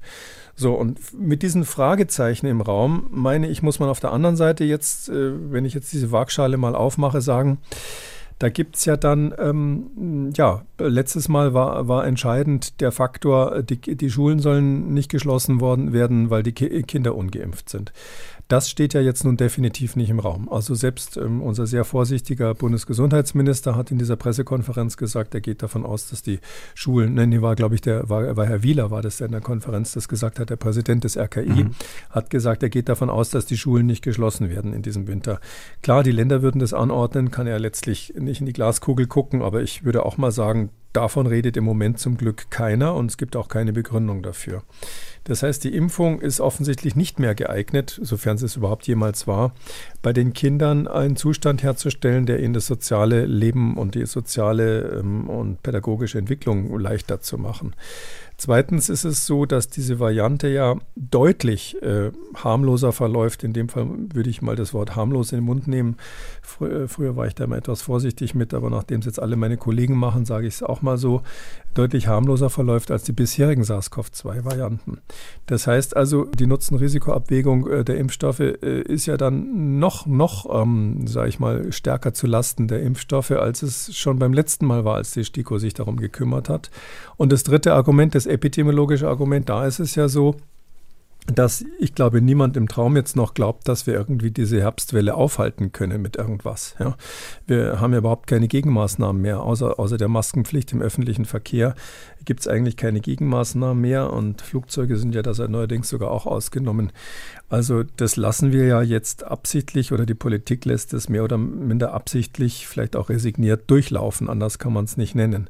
So, und mit diesen Fragezeichen im Raum, meine ich, muss man auf der anderen Seite jetzt, äh, wenn ich jetzt diese Waagschale mal aufmache, sagen, da gibt es ja dann ähm, ja, letztes Mal war, war entscheidend der Faktor, die, die Schulen sollen nicht geschlossen worden werden, weil die Kinder ungeimpft sind. Das steht ja jetzt nun definitiv nicht im Raum. Also selbst ähm, unser sehr vorsichtiger Bundesgesundheitsminister hat in dieser Pressekonferenz gesagt, er geht davon aus, dass die Schulen, nein, nee, war glaube ich, der war, war Herr Wieler, war das der in der Konferenz, das gesagt hat, der Präsident des RKI, mhm. hat gesagt, er geht davon aus, dass die Schulen nicht geschlossen werden in diesem Winter. Klar, die Länder würden das anordnen, kann er letztlich nicht in die Glaskugel gucken, aber ich würde auch mal sagen, davon redet im Moment zum Glück keiner und es gibt auch keine Begründung dafür. Das heißt, die Impfung ist offensichtlich nicht mehr geeignet, sofern es überhaupt jemals war, bei den Kindern einen Zustand herzustellen, der ihnen das soziale Leben und die soziale ähm, und pädagogische Entwicklung leichter zu machen. Zweitens ist es so, dass diese Variante ja deutlich äh, harmloser verläuft. In dem Fall würde ich mal das Wort harmlos in den Mund nehmen. Frü äh, früher war ich da immer etwas vorsichtig mit, aber nachdem es jetzt alle meine Kollegen machen, sage ich es auch mal so, deutlich harmloser verläuft als die bisherigen SARS-CoV-2-Varianten. Das heißt also, die Nutzen-Risiko-Abwägung äh, der Impfstoffe äh, ist ja dann noch, noch, ähm, sage ich mal, stärker zu Lasten der Impfstoffe, als es schon beim letzten Mal war, als die STIKO sich darum gekümmert hat. Und das dritte Argument, das epidemiologische Argument, da ist es ja so, dass ich glaube, niemand im Traum jetzt noch glaubt, dass wir irgendwie diese Herbstwelle aufhalten können mit irgendwas. Ja. Wir haben ja überhaupt keine Gegenmaßnahmen mehr, außer, außer der Maskenpflicht im öffentlichen Verkehr gibt es eigentlich keine Gegenmaßnahmen mehr und Flugzeuge sind ja da seit neuerdings sogar auch ausgenommen. Also das lassen wir ja jetzt absichtlich oder die Politik lässt es mehr oder minder absichtlich, vielleicht auch resigniert durchlaufen, anders kann man es nicht nennen.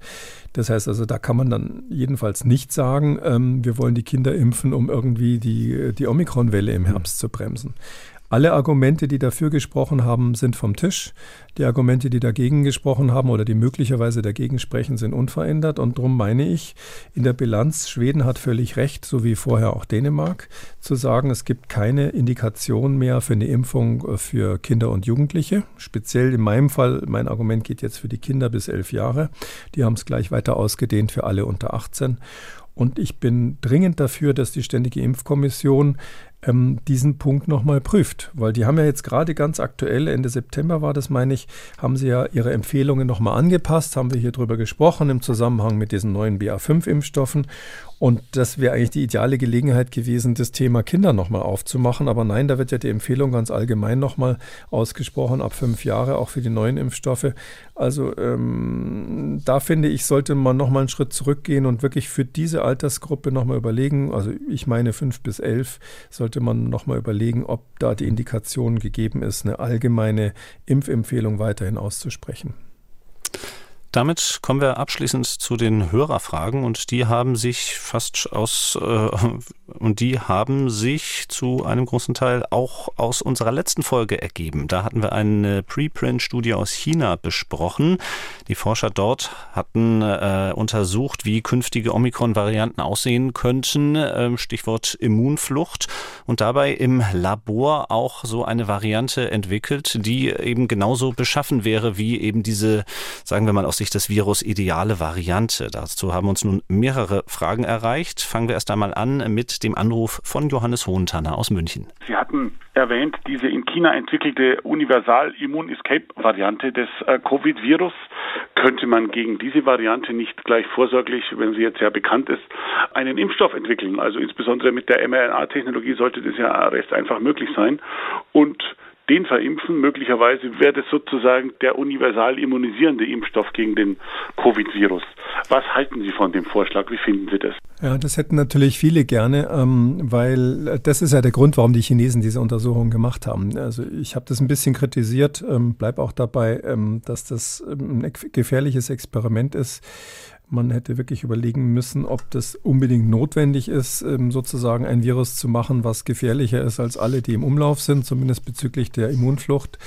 Das heißt also, da kann man dann jedenfalls nicht sagen, ähm, wir wollen die Kinder impfen, um irgendwie die, die Omikron-Welle im Herbst zu bremsen. Alle Argumente, die dafür gesprochen haben, sind vom Tisch. Die Argumente, die dagegen gesprochen haben oder die möglicherweise dagegen sprechen, sind unverändert. Und darum meine ich, in der Bilanz, Schweden hat völlig recht, so wie vorher auch Dänemark, zu sagen, es gibt keine Indikation mehr für eine Impfung äh, für Kinder und Jugendliche. Speziell in meinem Fall, mein Argument geht jetzt für die Kinder bis elf Jahre. Die haben es gleich weiter ausgedehnt für alle unter 18. Und ich bin dringend dafür, dass die Ständige Impfkommission ähm, diesen Punkt nochmal prüft. Weil die haben ja jetzt gerade ganz aktuell, Ende September war das, meine ich, haben sie ja ihre Empfehlungen nochmal angepasst, haben wir hier drüber gesprochen im Zusammenhang mit diesen neuen BA5-Impfstoffen. Und das wäre eigentlich die ideale Gelegenheit gewesen, das Thema Kinder nochmal aufzumachen. Aber nein, da wird ja die Empfehlung ganz allgemein nochmal ausgesprochen, ab fünf Jahre, auch für die neuen Impfstoffe. Also ähm, da finde ich, sollte man nochmal einen Schritt zurückgehen und wirklich für diese Altersgruppe nochmal überlegen, also ich meine fünf bis elf, sollte man nochmal überlegen, ob da die Indikation gegeben ist, eine allgemeine Impfempfehlung weiterhin auszusprechen. Damit kommen wir abschließend zu den Hörerfragen und die haben sich fast aus äh, *laughs* und die haben sich zu einem großen Teil auch aus unserer letzten Folge ergeben. Da hatten wir eine Preprint-Studie aus China besprochen. Die Forscher dort hatten äh, untersucht, wie künftige Omikron-Varianten aussehen könnten. Äh, Stichwort Immunflucht und dabei im Labor auch so eine Variante entwickelt, die eben genauso beschaffen wäre wie eben diese, sagen wir mal aus Sicht des Virus ideale Variante. Dazu haben uns nun mehrere Fragen erreicht. Fangen wir erst einmal an mit dem Anruf von Johannes Hohentanner aus München. Sie hatten erwähnt, diese in China entwickelte Universal-Immun-Escape-Variante des äh, Covid-Virus. Könnte man gegen diese Variante nicht gleich vorsorglich, wenn sie jetzt ja bekannt ist, einen Impfstoff entwickeln? Also insbesondere mit der mRNA-Technologie sollte das ja recht einfach möglich sein. Und den verimpfen. Möglicherweise wäre das sozusagen der universal immunisierende Impfstoff gegen den Covid-Virus. Was halten Sie von dem Vorschlag? Wie finden Sie das? Ja, das hätten natürlich viele gerne, ähm, weil das ist ja der Grund, warum die Chinesen diese Untersuchung gemacht haben. Also ich habe das ein bisschen kritisiert, ähm, bleib auch dabei, ähm, dass das ein gefährliches Experiment ist man hätte wirklich überlegen müssen, ob das unbedingt notwendig ist, ähm, sozusagen ein Virus zu machen, was gefährlicher ist als alle, die im Umlauf sind, zumindest bezüglich der Immunflucht.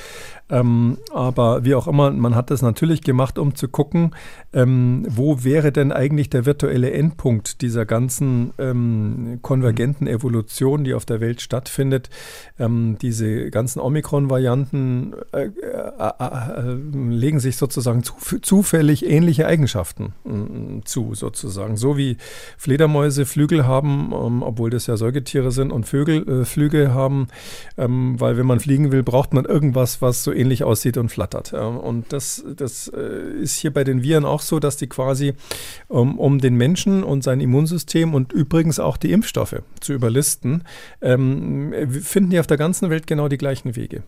Ähm, aber wie auch immer, man hat das natürlich gemacht, um zu gucken, ähm, wo wäre denn eigentlich der virtuelle Endpunkt dieser ganzen ähm, konvergenten Evolution, die auf der Welt stattfindet. Ähm, diese ganzen Omikron-Varianten äh, äh, äh, äh legen sich sozusagen zu, zufällig ähnliche Eigenschaften ähm, zu, sozusagen. So wie Fledermäuse Flügel haben, ähm, obwohl das ja Säugetiere sind, und Vögel äh, Flügel haben, ähm, weil wenn man fliegen will, braucht man irgendwas, was so ähnlich aussieht und flattert. Ähm, und das, das äh, ist hier bei den Viren auch so, dass die quasi um, um den Menschen und sein Immunsystem und übrigens auch die Impfstoffe zu überlisten, ähm, finden die auf der ganzen Welt genau die gleichen Wege.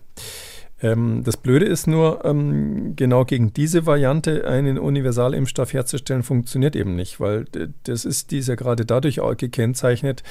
Ähm, das Blöde ist nur, ähm, genau gegen diese Variante einen Universalimpfstoff herzustellen, funktioniert eben nicht, weil das ist dieser gerade dadurch auch gekennzeichnet,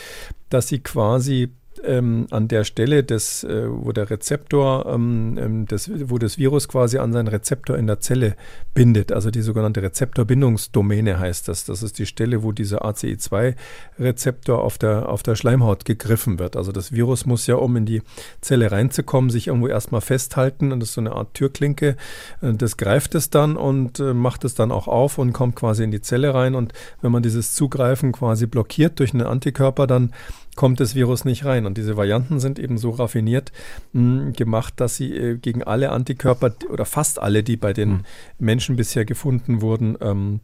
dass sie quasi ähm, an der Stelle, des, äh, wo der Rezeptor, ähm, ähm, des, wo das Virus quasi an seinen Rezeptor in der Zelle bindet, also die sogenannte Rezeptorbindungsdomäne heißt das. Das ist die Stelle, wo dieser ACE2-Rezeptor auf der, auf der Schleimhaut gegriffen wird. Also das Virus muss ja, um in die Zelle reinzukommen, sich irgendwo erstmal festhalten und das ist so eine Art Türklinke. Äh, das greift es dann und äh, macht es dann auch auf und kommt quasi in die Zelle rein. Und wenn man dieses Zugreifen quasi blockiert durch einen Antikörper, dann kommt das Virus nicht rein. Und diese Varianten sind eben so raffiniert mh, hm, gemacht, dass sie äh, gegen alle Antikörper oder fast alle, die bei den mhm. Menschen bisher gefunden wurden, ähm,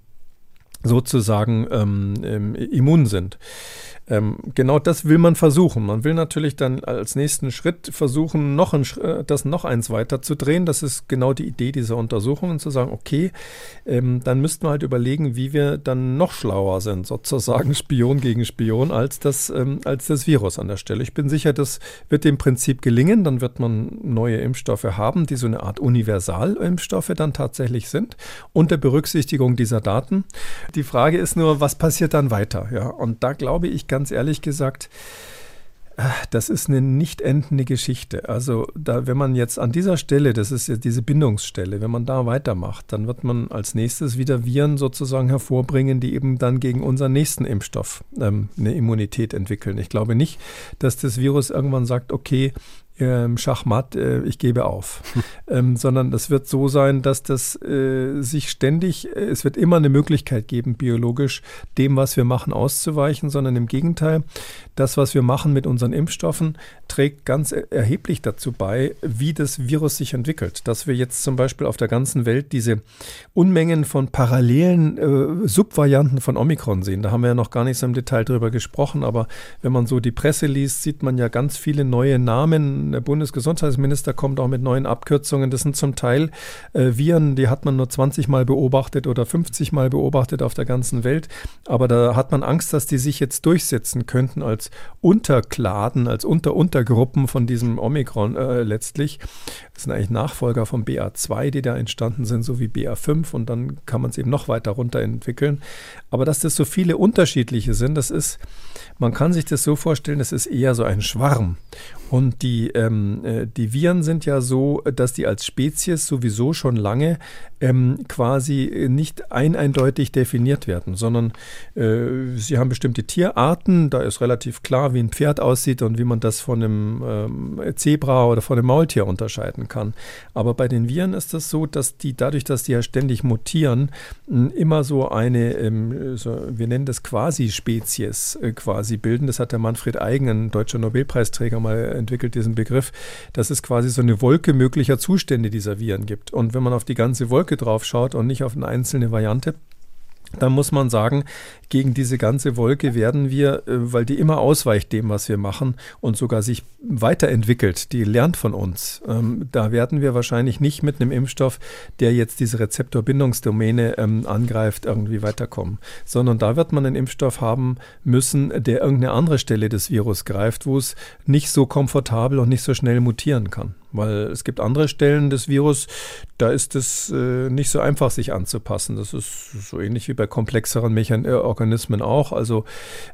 sozusagen ähm, ähm, immun sind. Ähm, genau das will man versuchen. Man will natürlich dann als nächsten Schritt versuchen, noch ein, äh, das noch eins weiter zu drehen. Das ist genau die Idee dieser Untersuchungen, zu sagen, okay, ähm, dann müssten wir halt überlegen, wie wir dann noch schlauer sind, sozusagen *laughs* Spion gegen Spion, als das, ähm, als das Virus an der Stelle. Ich bin sicher, das wird dem Prinzip gelingen. Dann wird man neue Impfstoffe haben, die so eine Art Universalimpfstoffe dann tatsächlich sind, unter Berücksichtigung dieser Daten. Die Frage ist nur, was passiert dann weiter? Ja, und da glaube ich ganz ganz ehrlich gesagt, äh, das ist eine nicht endende Geschichte. Also, da, wenn man jetzt an dieser Stelle, das ist ja diese Bindungsstelle, wenn man da weitermacht, dann wird man als nächstes wieder Viren sozusagen hervorbringen, die eben dann gegen unseren nächsten Impfstoff ähm, eine Immunität entwickeln. Ich glaube nicht, dass das Virus irgendwann sagt, okay, ähm, Schachmatt, äh, ich gebe auf. *laughs* ähm, sondern das wird so sein, dass das äh, sich ständig, äh, es wird immer eine Möglichkeit geben, biologisch dem, was wir machen, auszuweichen, sondern im Gegenteil, das, was wir machen mit unseren Impfstoffen, trägt ganz erheblich dazu bei, wie das Virus sich entwickelt. Dass wir jetzt zum Beispiel auf der ganzen Welt diese Unmengen von parallelen äh, Subvarianten von Omikron sehen. Da haben wir ja noch gar nicht so im Detail drüber gesprochen, aber wenn man so die Presse liest, sieht man ja ganz viele neue Namen der Bundesgesundheitsminister kommt auch mit neuen Abkürzungen. Das sind zum Teil äh, Viren, die hat man nur 20 Mal beobachtet oder 50 Mal beobachtet auf der ganzen Welt. Aber da hat man Angst, dass die sich jetzt durchsetzen könnten als Unterkladen, als Unter-Untergruppen von diesem Omikron äh, letztlich. Das sind eigentlich Nachfolger von BA2, die da entstanden sind, so wie BA5 und dann kann man es eben noch weiter runterentwickeln. Aber dass das so viele unterschiedliche sind, das ist, man kann sich das so vorstellen, das ist eher so ein Schwarm. Und die, ähm, äh, die Viren sind ja so, dass die als Spezies sowieso schon lange ähm, quasi nicht ein eindeutig definiert werden, sondern äh, sie haben bestimmte Tierarten. Da ist relativ klar, wie ein Pferd aussieht und wie man das von einem ähm, Zebra oder von einem Maultier unterscheiden kann. Aber bei den Viren ist das so, dass die dadurch, dass die ja ständig mutieren, immer so eine, ähm, so, wir nennen das Quasi-Spezies äh, quasi bilden. Das hat der Manfred Eigen, ein deutscher Nobelpreisträger, mal entwickelt, diesen Begriff, dass es quasi so eine Wolke möglicher Zustände dieser Viren gibt. Und wenn man auf die ganze Wolke drauf schaut und nicht auf eine einzelne Variante, dann muss man sagen, gegen diese ganze Wolke werden wir, äh, weil die immer ausweicht dem, was wir machen und sogar sich weiterentwickelt, die lernt von uns. Ähm, da werden wir wahrscheinlich nicht mit einem Impfstoff, der jetzt diese Rezeptorbindungsdomäne ähm, angreift, irgendwie weiterkommen, sondern da wird man einen Impfstoff haben müssen, der irgendeine andere Stelle des Virus greift, wo es nicht so komfortabel und nicht so schnell mutieren kann. Weil es gibt andere Stellen des Virus, da ist es äh, nicht so einfach, sich anzupassen. Das ist so ähnlich wie bei komplexeren Mechan äh, Organismen auch. Also,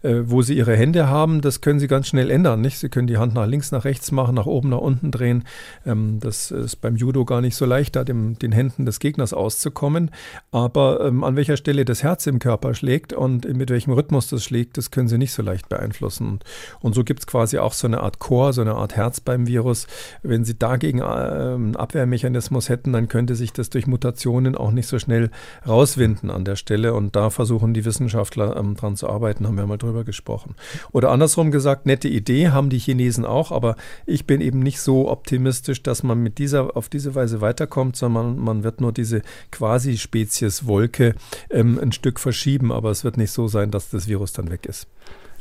äh, wo sie ihre Hände haben, das können sie ganz schnell ändern. Nicht? Sie können die Hand nach links, nach rechts machen, nach oben, nach unten drehen. Ähm, das ist beim Judo gar nicht so leicht, da dem, den Händen des Gegners auszukommen. Aber ähm, an welcher Stelle das Herz im Körper schlägt und mit welchem Rhythmus das schlägt, das können sie nicht so leicht beeinflussen. Und, und so gibt es quasi auch so eine Art Chor, so eine Art Herz beim Virus. Wenn sie da dagegen einen Abwehrmechanismus hätten, dann könnte sich das durch Mutationen auch nicht so schnell rauswinden an der Stelle. Und da versuchen die Wissenschaftler ähm, dran zu arbeiten, haben wir mal drüber gesprochen. Oder andersrum gesagt, nette Idee haben die Chinesen auch, aber ich bin eben nicht so optimistisch, dass man mit dieser, auf diese Weise weiterkommt, sondern man wird nur diese Quasi-Spezies-Wolke ähm, ein Stück verschieben, aber es wird nicht so sein, dass das Virus dann weg ist.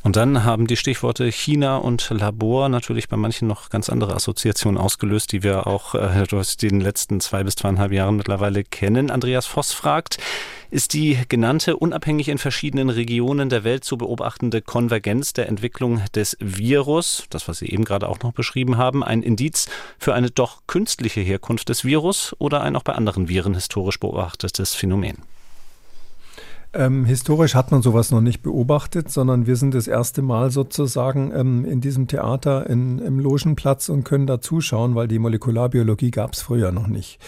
Und dann haben die Stichworte China und Labor natürlich bei manchen noch ganz andere Assoziationen ausgelöst, die wir auch äh, durch den letzten zwei bis zweieinhalb Jahren mittlerweile kennen. Andreas Voss fragt, ist die genannte unabhängig in verschiedenen Regionen der Welt zu beobachtende Konvergenz der Entwicklung des Virus, das was Sie eben gerade auch noch beschrieben haben, ein Indiz für eine doch künstliche Herkunft des Virus oder ein auch bei anderen Viren historisch beobachtetes Phänomen? Ähm, historisch hat man sowas noch nicht beobachtet, sondern wir sind das erste Mal sozusagen ähm, in diesem Theater in, im Logenplatz und können da zuschauen, weil die Molekularbiologie gab es früher noch nicht.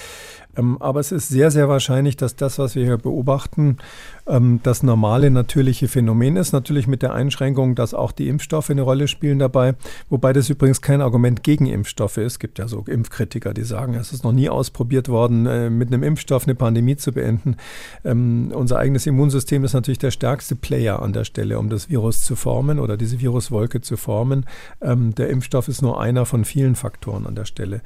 Ähm, aber es ist sehr, sehr wahrscheinlich, dass das, was wir hier beobachten, ähm, das normale, natürliche Phänomen ist. Natürlich mit der Einschränkung, dass auch die Impfstoffe eine Rolle spielen dabei. Wobei das übrigens kein Argument gegen Impfstoffe ist. Es gibt ja so Impfkritiker, die sagen, es ist noch nie ausprobiert worden, äh, mit einem Impfstoff eine Pandemie zu beenden. Ähm, unser eigenes Immunsystem ist natürlich der stärkste Player an der Stelle, um das Virus zu formen oder diese Viruswolke zu formen. der Impfstoff ist nur einer von vielen Faktoren an der Stelle.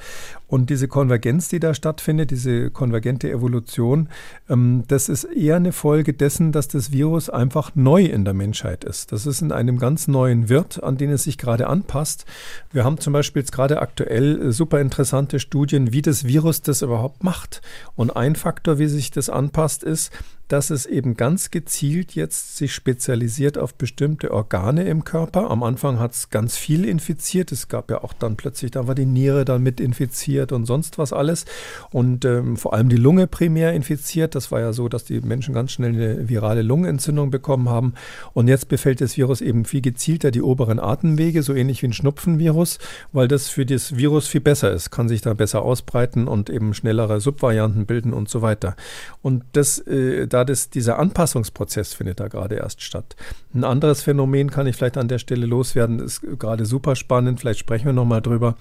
Und diese Konvergenz, die da stattfindet, diese konvergente Evolution, ähm, das ist eher eine Folge dessen, dass das Virus einfach neu in der Menschheit ist. Das ist in einem ganz neuen Wirt, an den es sich gerade anpasst. Wir haben zum Beispiel jetzt gerade aktuell äh, super interessante Studien, wie das Virus das überhaupt macht. Und ein Faktor, wie sich das anpasst, ist, dass es eben ganz gezielt jetzt sich spezialisiert auf bestimmte Organe im Körper. Am Anfang hat es ganz viel infiziert. Es gab ja auch dann plötzlich, da war die Niere dann mit infiziert und sonst was alles. Und ähm, vor allem die Lunge primär infiziert. Das war ja so, dass die Menschen ganz schnell eine virale Lungenentzündung bekommen haben. Und jetzt befällt das Virus eben viel gezielter die oberen Atemwege, so ähnlich wie ein Schnupfenvirus, weil das für das Virus viel besser ist, kann sich da besser ausbreiten und eben schnellere Subvarianten bilden und so weiter. Und das, äh, da das, dieser Anpassungsprozess findet da gerade erst statt. Ein anderes Phänomen kann ich vielleicht an der Stelle loswerden, ist gerade super spannend, vielleicht sprechen wir nochmal drüber.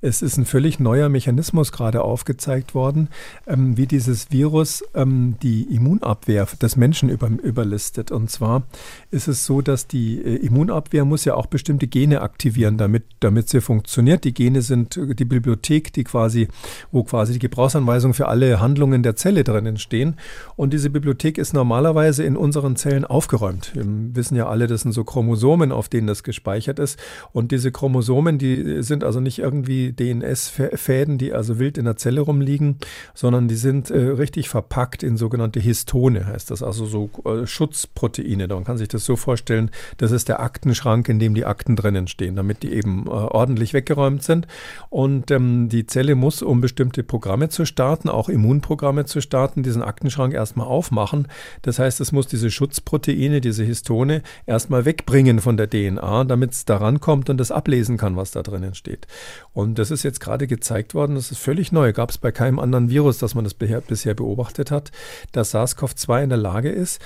Es ist ein völlig neuer Mechanismus gerade aufgezeigt worden, ähm, wie dieses Virus ähm, die Immunabwehr des Menschen über, überlistet. Und zwar ist es so, dass die äh, Immunabwehr muss ja auch bestimmte Gene aktivieren, damit, damit sie funktioniert. Die Gene sind die Bibliothek, die quasi, wo quasi die Gebrauchsanweisungen für alle Handlungen der Zelle drinnen stehen. Und diese Bibliothek Bibliothek ist normalerweise in unseren Zellen aufgeräumt. Wir wissen ja alle, das sind so Chromosomen, auf denen das gespeichert ist. Und diese Chromosomen, die sind also nicht irgendwie DNS-Fäden, die also wild in der Zelle rumliegen, sondern die sind äh, richtig verpackt in sogenannte Histone, heißt das, also so äh, Schutzproteine. Man kann sich das so vorstellen, das ist der Aktenschrank, in dem die Akten drinnen stehen, damit die eben äh, ordentlich weggeräumt sind. Und ähm, die Zelle muss, um bestimmte Programme zu starten, auch Immunprogramme zu starten, diesen Aktenschrank erstmal aufmachen machen. Das heißt, es muss diese Schutzproteine, diese Histone erstmal wegbringen von der DNA, damit es daran kommt und das ablesen kann, was da drinnen steht. Und das ist jetzt gerade gezeigt worden, das ist völlig neu, gab es bei keinem anderen Virus, dass man das bisher beobachtet hat, dass SARS-CoV-2 in der Lage ist,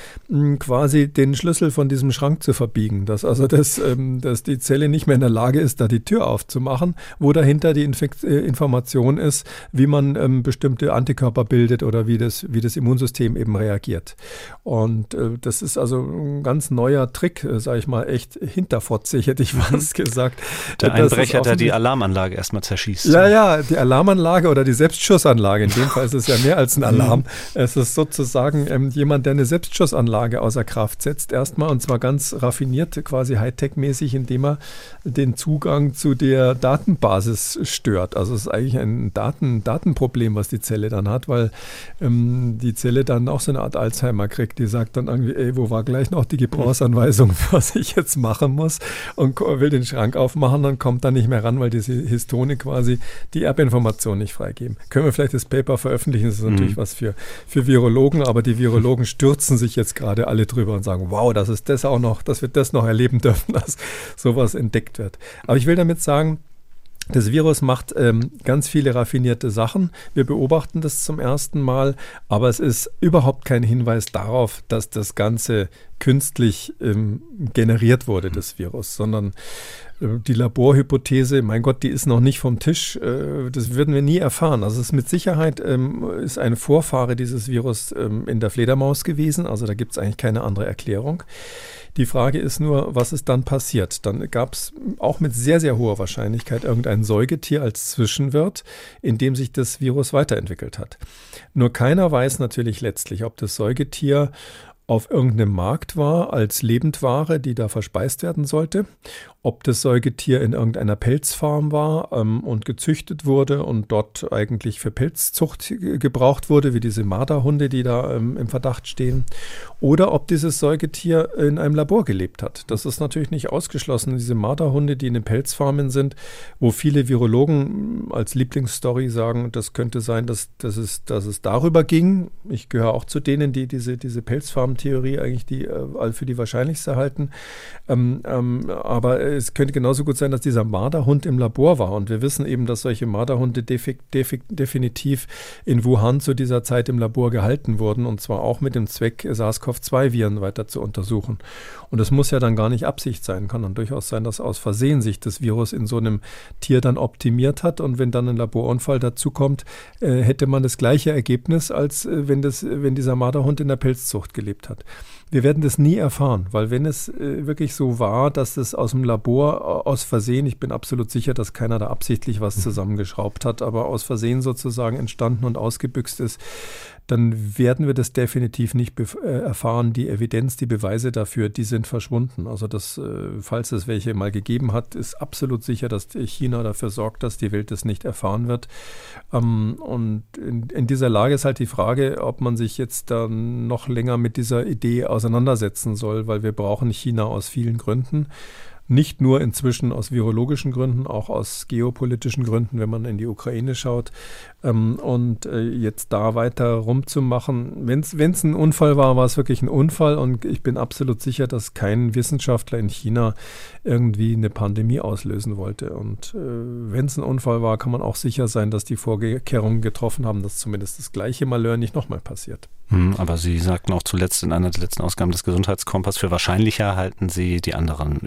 quasi den Schlüssel von diesem Schrank zu verbiegen, dass also das, ähm, dass die Zelle nicht mehr in der Lage ist, da die Tür aufzumachen, wo dahinter die Infekt äh, Information ist, wie man ähm, bestimmte Antikörper bildet oder wie das, wie das Immunsystem eben reagiert reagiert. Und äh, das ist also ein ganz neuer Trick, äh, sage ich mal, echt hinterfotzig, hätte ich *laughs* fast gesagt. Der Einbrecher, der die Alarmanlage erstmal zerschießt. Ja, ja, die Alarmanlage oder die Selbstschussanlage. In dem Fall ist es ja mehr als ein Alarm. es ist sozusagen ähm, jemand, der eine Selbstschussanlage außer Kraft setzt, erstmal und zwar ganz raffiniert, quasi Hightech-mäßig, indem er den Zugang zu der Datenbasis stört. Also es ist eigentlich ein Daten, Datenproblem, was die Zelle dann hat, weil ähm, die Zelle dann auch so eine Art Alzheimer kriegt, die sagt dann irgendwie, ey, wo war gleich noch die Gebrauchsanweisung, *laughs* was ich jetzt machen muss und will den Schrank aufmachen, dann kommt da nicht mehr ran, weil diese Histone quasi die Erbinformation nicht freigeben. Können wir vielleicht das Paper veröffentlichen? Das ist natürlich mhm. was für, für Virologen, aber die Virologen stürzen sich jetzt gerade alle drüber und sagen, wow, das ist das auch noch, dass wir das noch erleben dürfen, *laughs* dass sowas entdeckt wird. Aber ich will damit sagen, Das Virus macht ähm, ganz viele raffinierte Sachen. Wir beobachten das zum ersten Mal, aber es ist überhaupt kein Hinweis darauf, dass das Ganze künstlich ähm, generiert wurde, das Virus, sondern äh, die Laborhypothese, mein Gott, die ist noch nicht vom Tisch. Äh, das würden wir nie erfahren. Also es ist mit Sicherheit ähm, ist ein Vorfahre dieses Virus ähm, in der Fledermaus gewesen. Also da gibt es eigentlich keine andere Erklärung. Die Frage ist nur, was ist dann passiert? Dann gab es auch mit sehr, sehr hoher Wahrscheinlichkeit irgendein Säugetier als Zwischenwirt, in dem sich das Virus weiterentwickelt hat. Nur keiner weiß natürlich letztlich, ob das Säugetier auf irgendeinem Markt war als Lebendware, die da verspeist werden sollte, ob das Säugetier in irgendeiner Pelzfarm war ähm, und gezüchtet wurde und dort eigentlich für Pelzzucht gebraucht wurde, wie diese Marderhunde, die da ähm, im Verdacht stehen, oder ob dieses Säugetier in einem Labor gelebt hat. Das ist natürlich nicht ausgeschlossen. Diese Marderhunde, die in den Pelzfarmen sind, wo viele Virologen als Lieblingsstory sagen, das könnte sein, dass, dass, es, dass es darüber ging. Ich gehöre auch zu denen, die diese, diese Pelzfarm-Theorie eigentlich die, äh, für die wahrscheinlichste halten. Ähm, ähm, aber es könnte genauso gut sein, dass dieser Marderhund im Labor war. Und wir wissen eben, dass solche Marderhunde definitiv in Wuhan zu dieser Zeit im Labor gehalten wurden. Und zwar auch mit dem Zweck, SARS-CoV-2-Viren weiter zu untersuchen. Und das muss ja dann gar nicht Absicht sein. Kann dann durchaus sein, dass aus Versehen sich das Virus in so einem Tier dann optimiert hat. Und wenn dann ein Laborunfall dazukommt, äh, hätte man das gleiche Ergebnis, als äh, wenn, das, wenn dieser Marderhund in der Pilzzucht gelebt hat. Wir werden das nie erfahren, weil wenn es äh, wirklich so war, dass es aus dem Labor äh, aus Versehen, ich bin absolut sicher, dass keiner da absichtlich was mhm. zusammengeschraubt hat, aber aus Versehen sozusagen entstanden und ausgebüxt ist, dann werden wir das definitiv nicht äh, erfahren. Die Evidenz, die Beweise dafür, die sind verschwunden. Also das, äh, falls es welche mal gegeben hat, ist absolut sicher, dass China dafür sorgt, dass die Welt das nicht erfahren wird. Ähm, und in, in, dieser Lage ist halt die Frage, ob man sich jetzt dann noch länger mit dieser Idee auseinandersetzen soll, weil wir brauchen China aus vielen Gründen. Nicht nur inzwischen aus virologischen Gründen, auch aus geopolitischen Gründen, wenn man in die Ukraine schaut. Ähm, und äh, jetzt da weiter rumzumachen, wenn es ein Unfall war, war es wirklich ein Unfall. Und ich bin absolut sicher, dass kein Wissenschaftler in China irgendwie eine Pandemie auslösen wollte. Und äh, wenn es ein Unfall war, kann man auch sicher sein, dass die Vorkehrungen getroffen haben, dass zumindest das gleiche Malheur nicht nochmal passiert. Hm, aber Sie sagten auch zuletzt in einer der letzten Ausgaben des Gesundheitskompass, für wahrscheinlicher halten Sie die anderen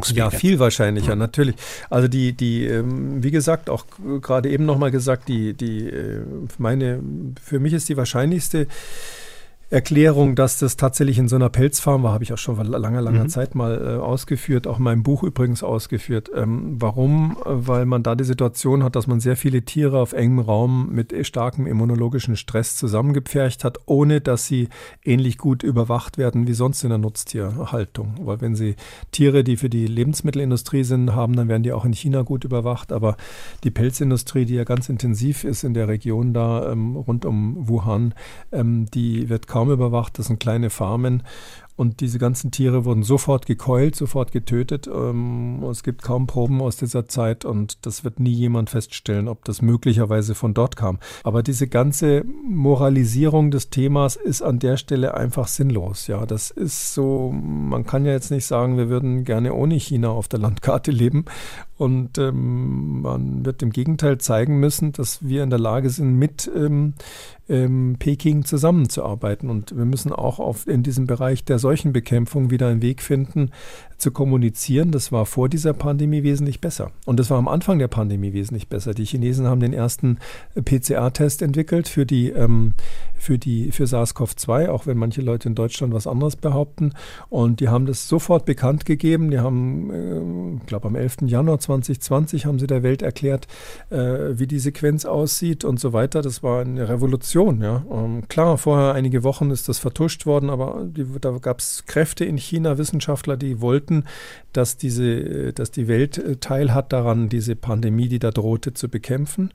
Übertragungswege. Ja, viel wahrscheinlicher, mhm. natürlich. Also die, die, ähm, wie gesagt, auch gerade eben nochmal gesagt, die, die, äh, meine, für mich ist die wahrscheinlichste Erklärung, dass das tatsächlich in so einer Pelzfarm war, habe ich auch schon vor langer, langer mhm. Zeit mal äh, ausgeführt, auch in meinem Buch übrigens ausgeführt. Ähm, warum? Weil man da die Situation hat, dass man sehr viele Tiere auf engem Raum mit starkem immunologischen Stress zusammengepfercht hat, ohne dass sie ähnlich gut überwacht werden wie sonst in der Nutztierhaltung. Weil wenn sie Tiere, die für die Lebensmittelindustrie sind, haben, dann werden die auch in China gut überwacht. Aber die Pelzindustrie, die ja ganz intensiv ist in der Region da ähm, rund um Wuhan, ähm, die wird kaum kaum überwacht. Das sind kleine Farmen und diese ganzen Tiere wurden sofort gekeult, sofort getötet. Ähm, es gibt kaum Proben aus dieser Zeit und das wird nie jemand feststellen, ob das möglicherweise von dort kam. Aber diese ganze Moralisierung des Themas ist an der Stelle einfach sinnlos. Ja, das ist so, man kann ja jetzt nicht sagen, wir würden gerne ohne China auf der Landkarte leben. Und ähm, man wird im Gegenteil zeigen müssen, dass wir in der Lage sind, mit ähm, ähm, Peking zusammenzuarbeiten. Und wir müssen auch auf, in diesem Bereich der Seuchenbekämpfung wieder einen Weg finden, zu kommunizieren. Das war vor dieser Pandemie wesentlich besser. Und das war am Anfang der Pandemie wesentlich besser. Die Chinesen haben den ersten PCR-Test entwickelt für die, ähm, für die, für SARS-CoV-2, auch wenn manche Leute in Deutschland was anderes behaupten. Und die haben das sofort bekannt gegeben. Die haben, äh, ich glaube, am 11. Januar 2020 haben sie der Welt erklärt, äh, wie die Sequenz aussieht und so weiter. Das war eine Revolution, ja. Ähm, klar, vorher einige Wochen ist das vertuscht worden, aber die, da gab es Kräfte in China, Wissenschaftler, die wollten wollten, dass, diese, dass die Welt äh, teilhat daran, diese Pandemie, die da drohte, zu bekämpfen.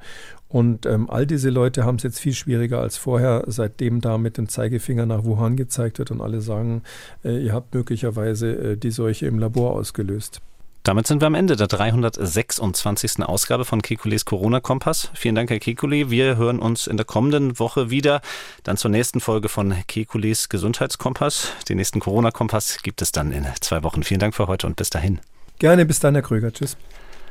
Und ähm, all diese Leute haben es jetzt viel schwieriger als vorher, seitdem da mit dem Zeigefinger nach Wuhan gezeigt wird und alle sagen, äh, ihr habt möglicherweise äh, die Seuche im Labor ausgelöst. Damit sind wir am Ende der 326. Ausgabe von Kekules Corona-Kompass. Vielen Dank, Herr Kekule. Wir hören uns in der kommenden Woche wieder. Dann zur nächsten Folge von Kekules Gesundheitskompass. Den nächsten Corona-Kompass gibt es dann in zwei Wochen. Vielen Dank für heute und bis dahin. Gerne, bis dann, Herr Kröger. Tschüss.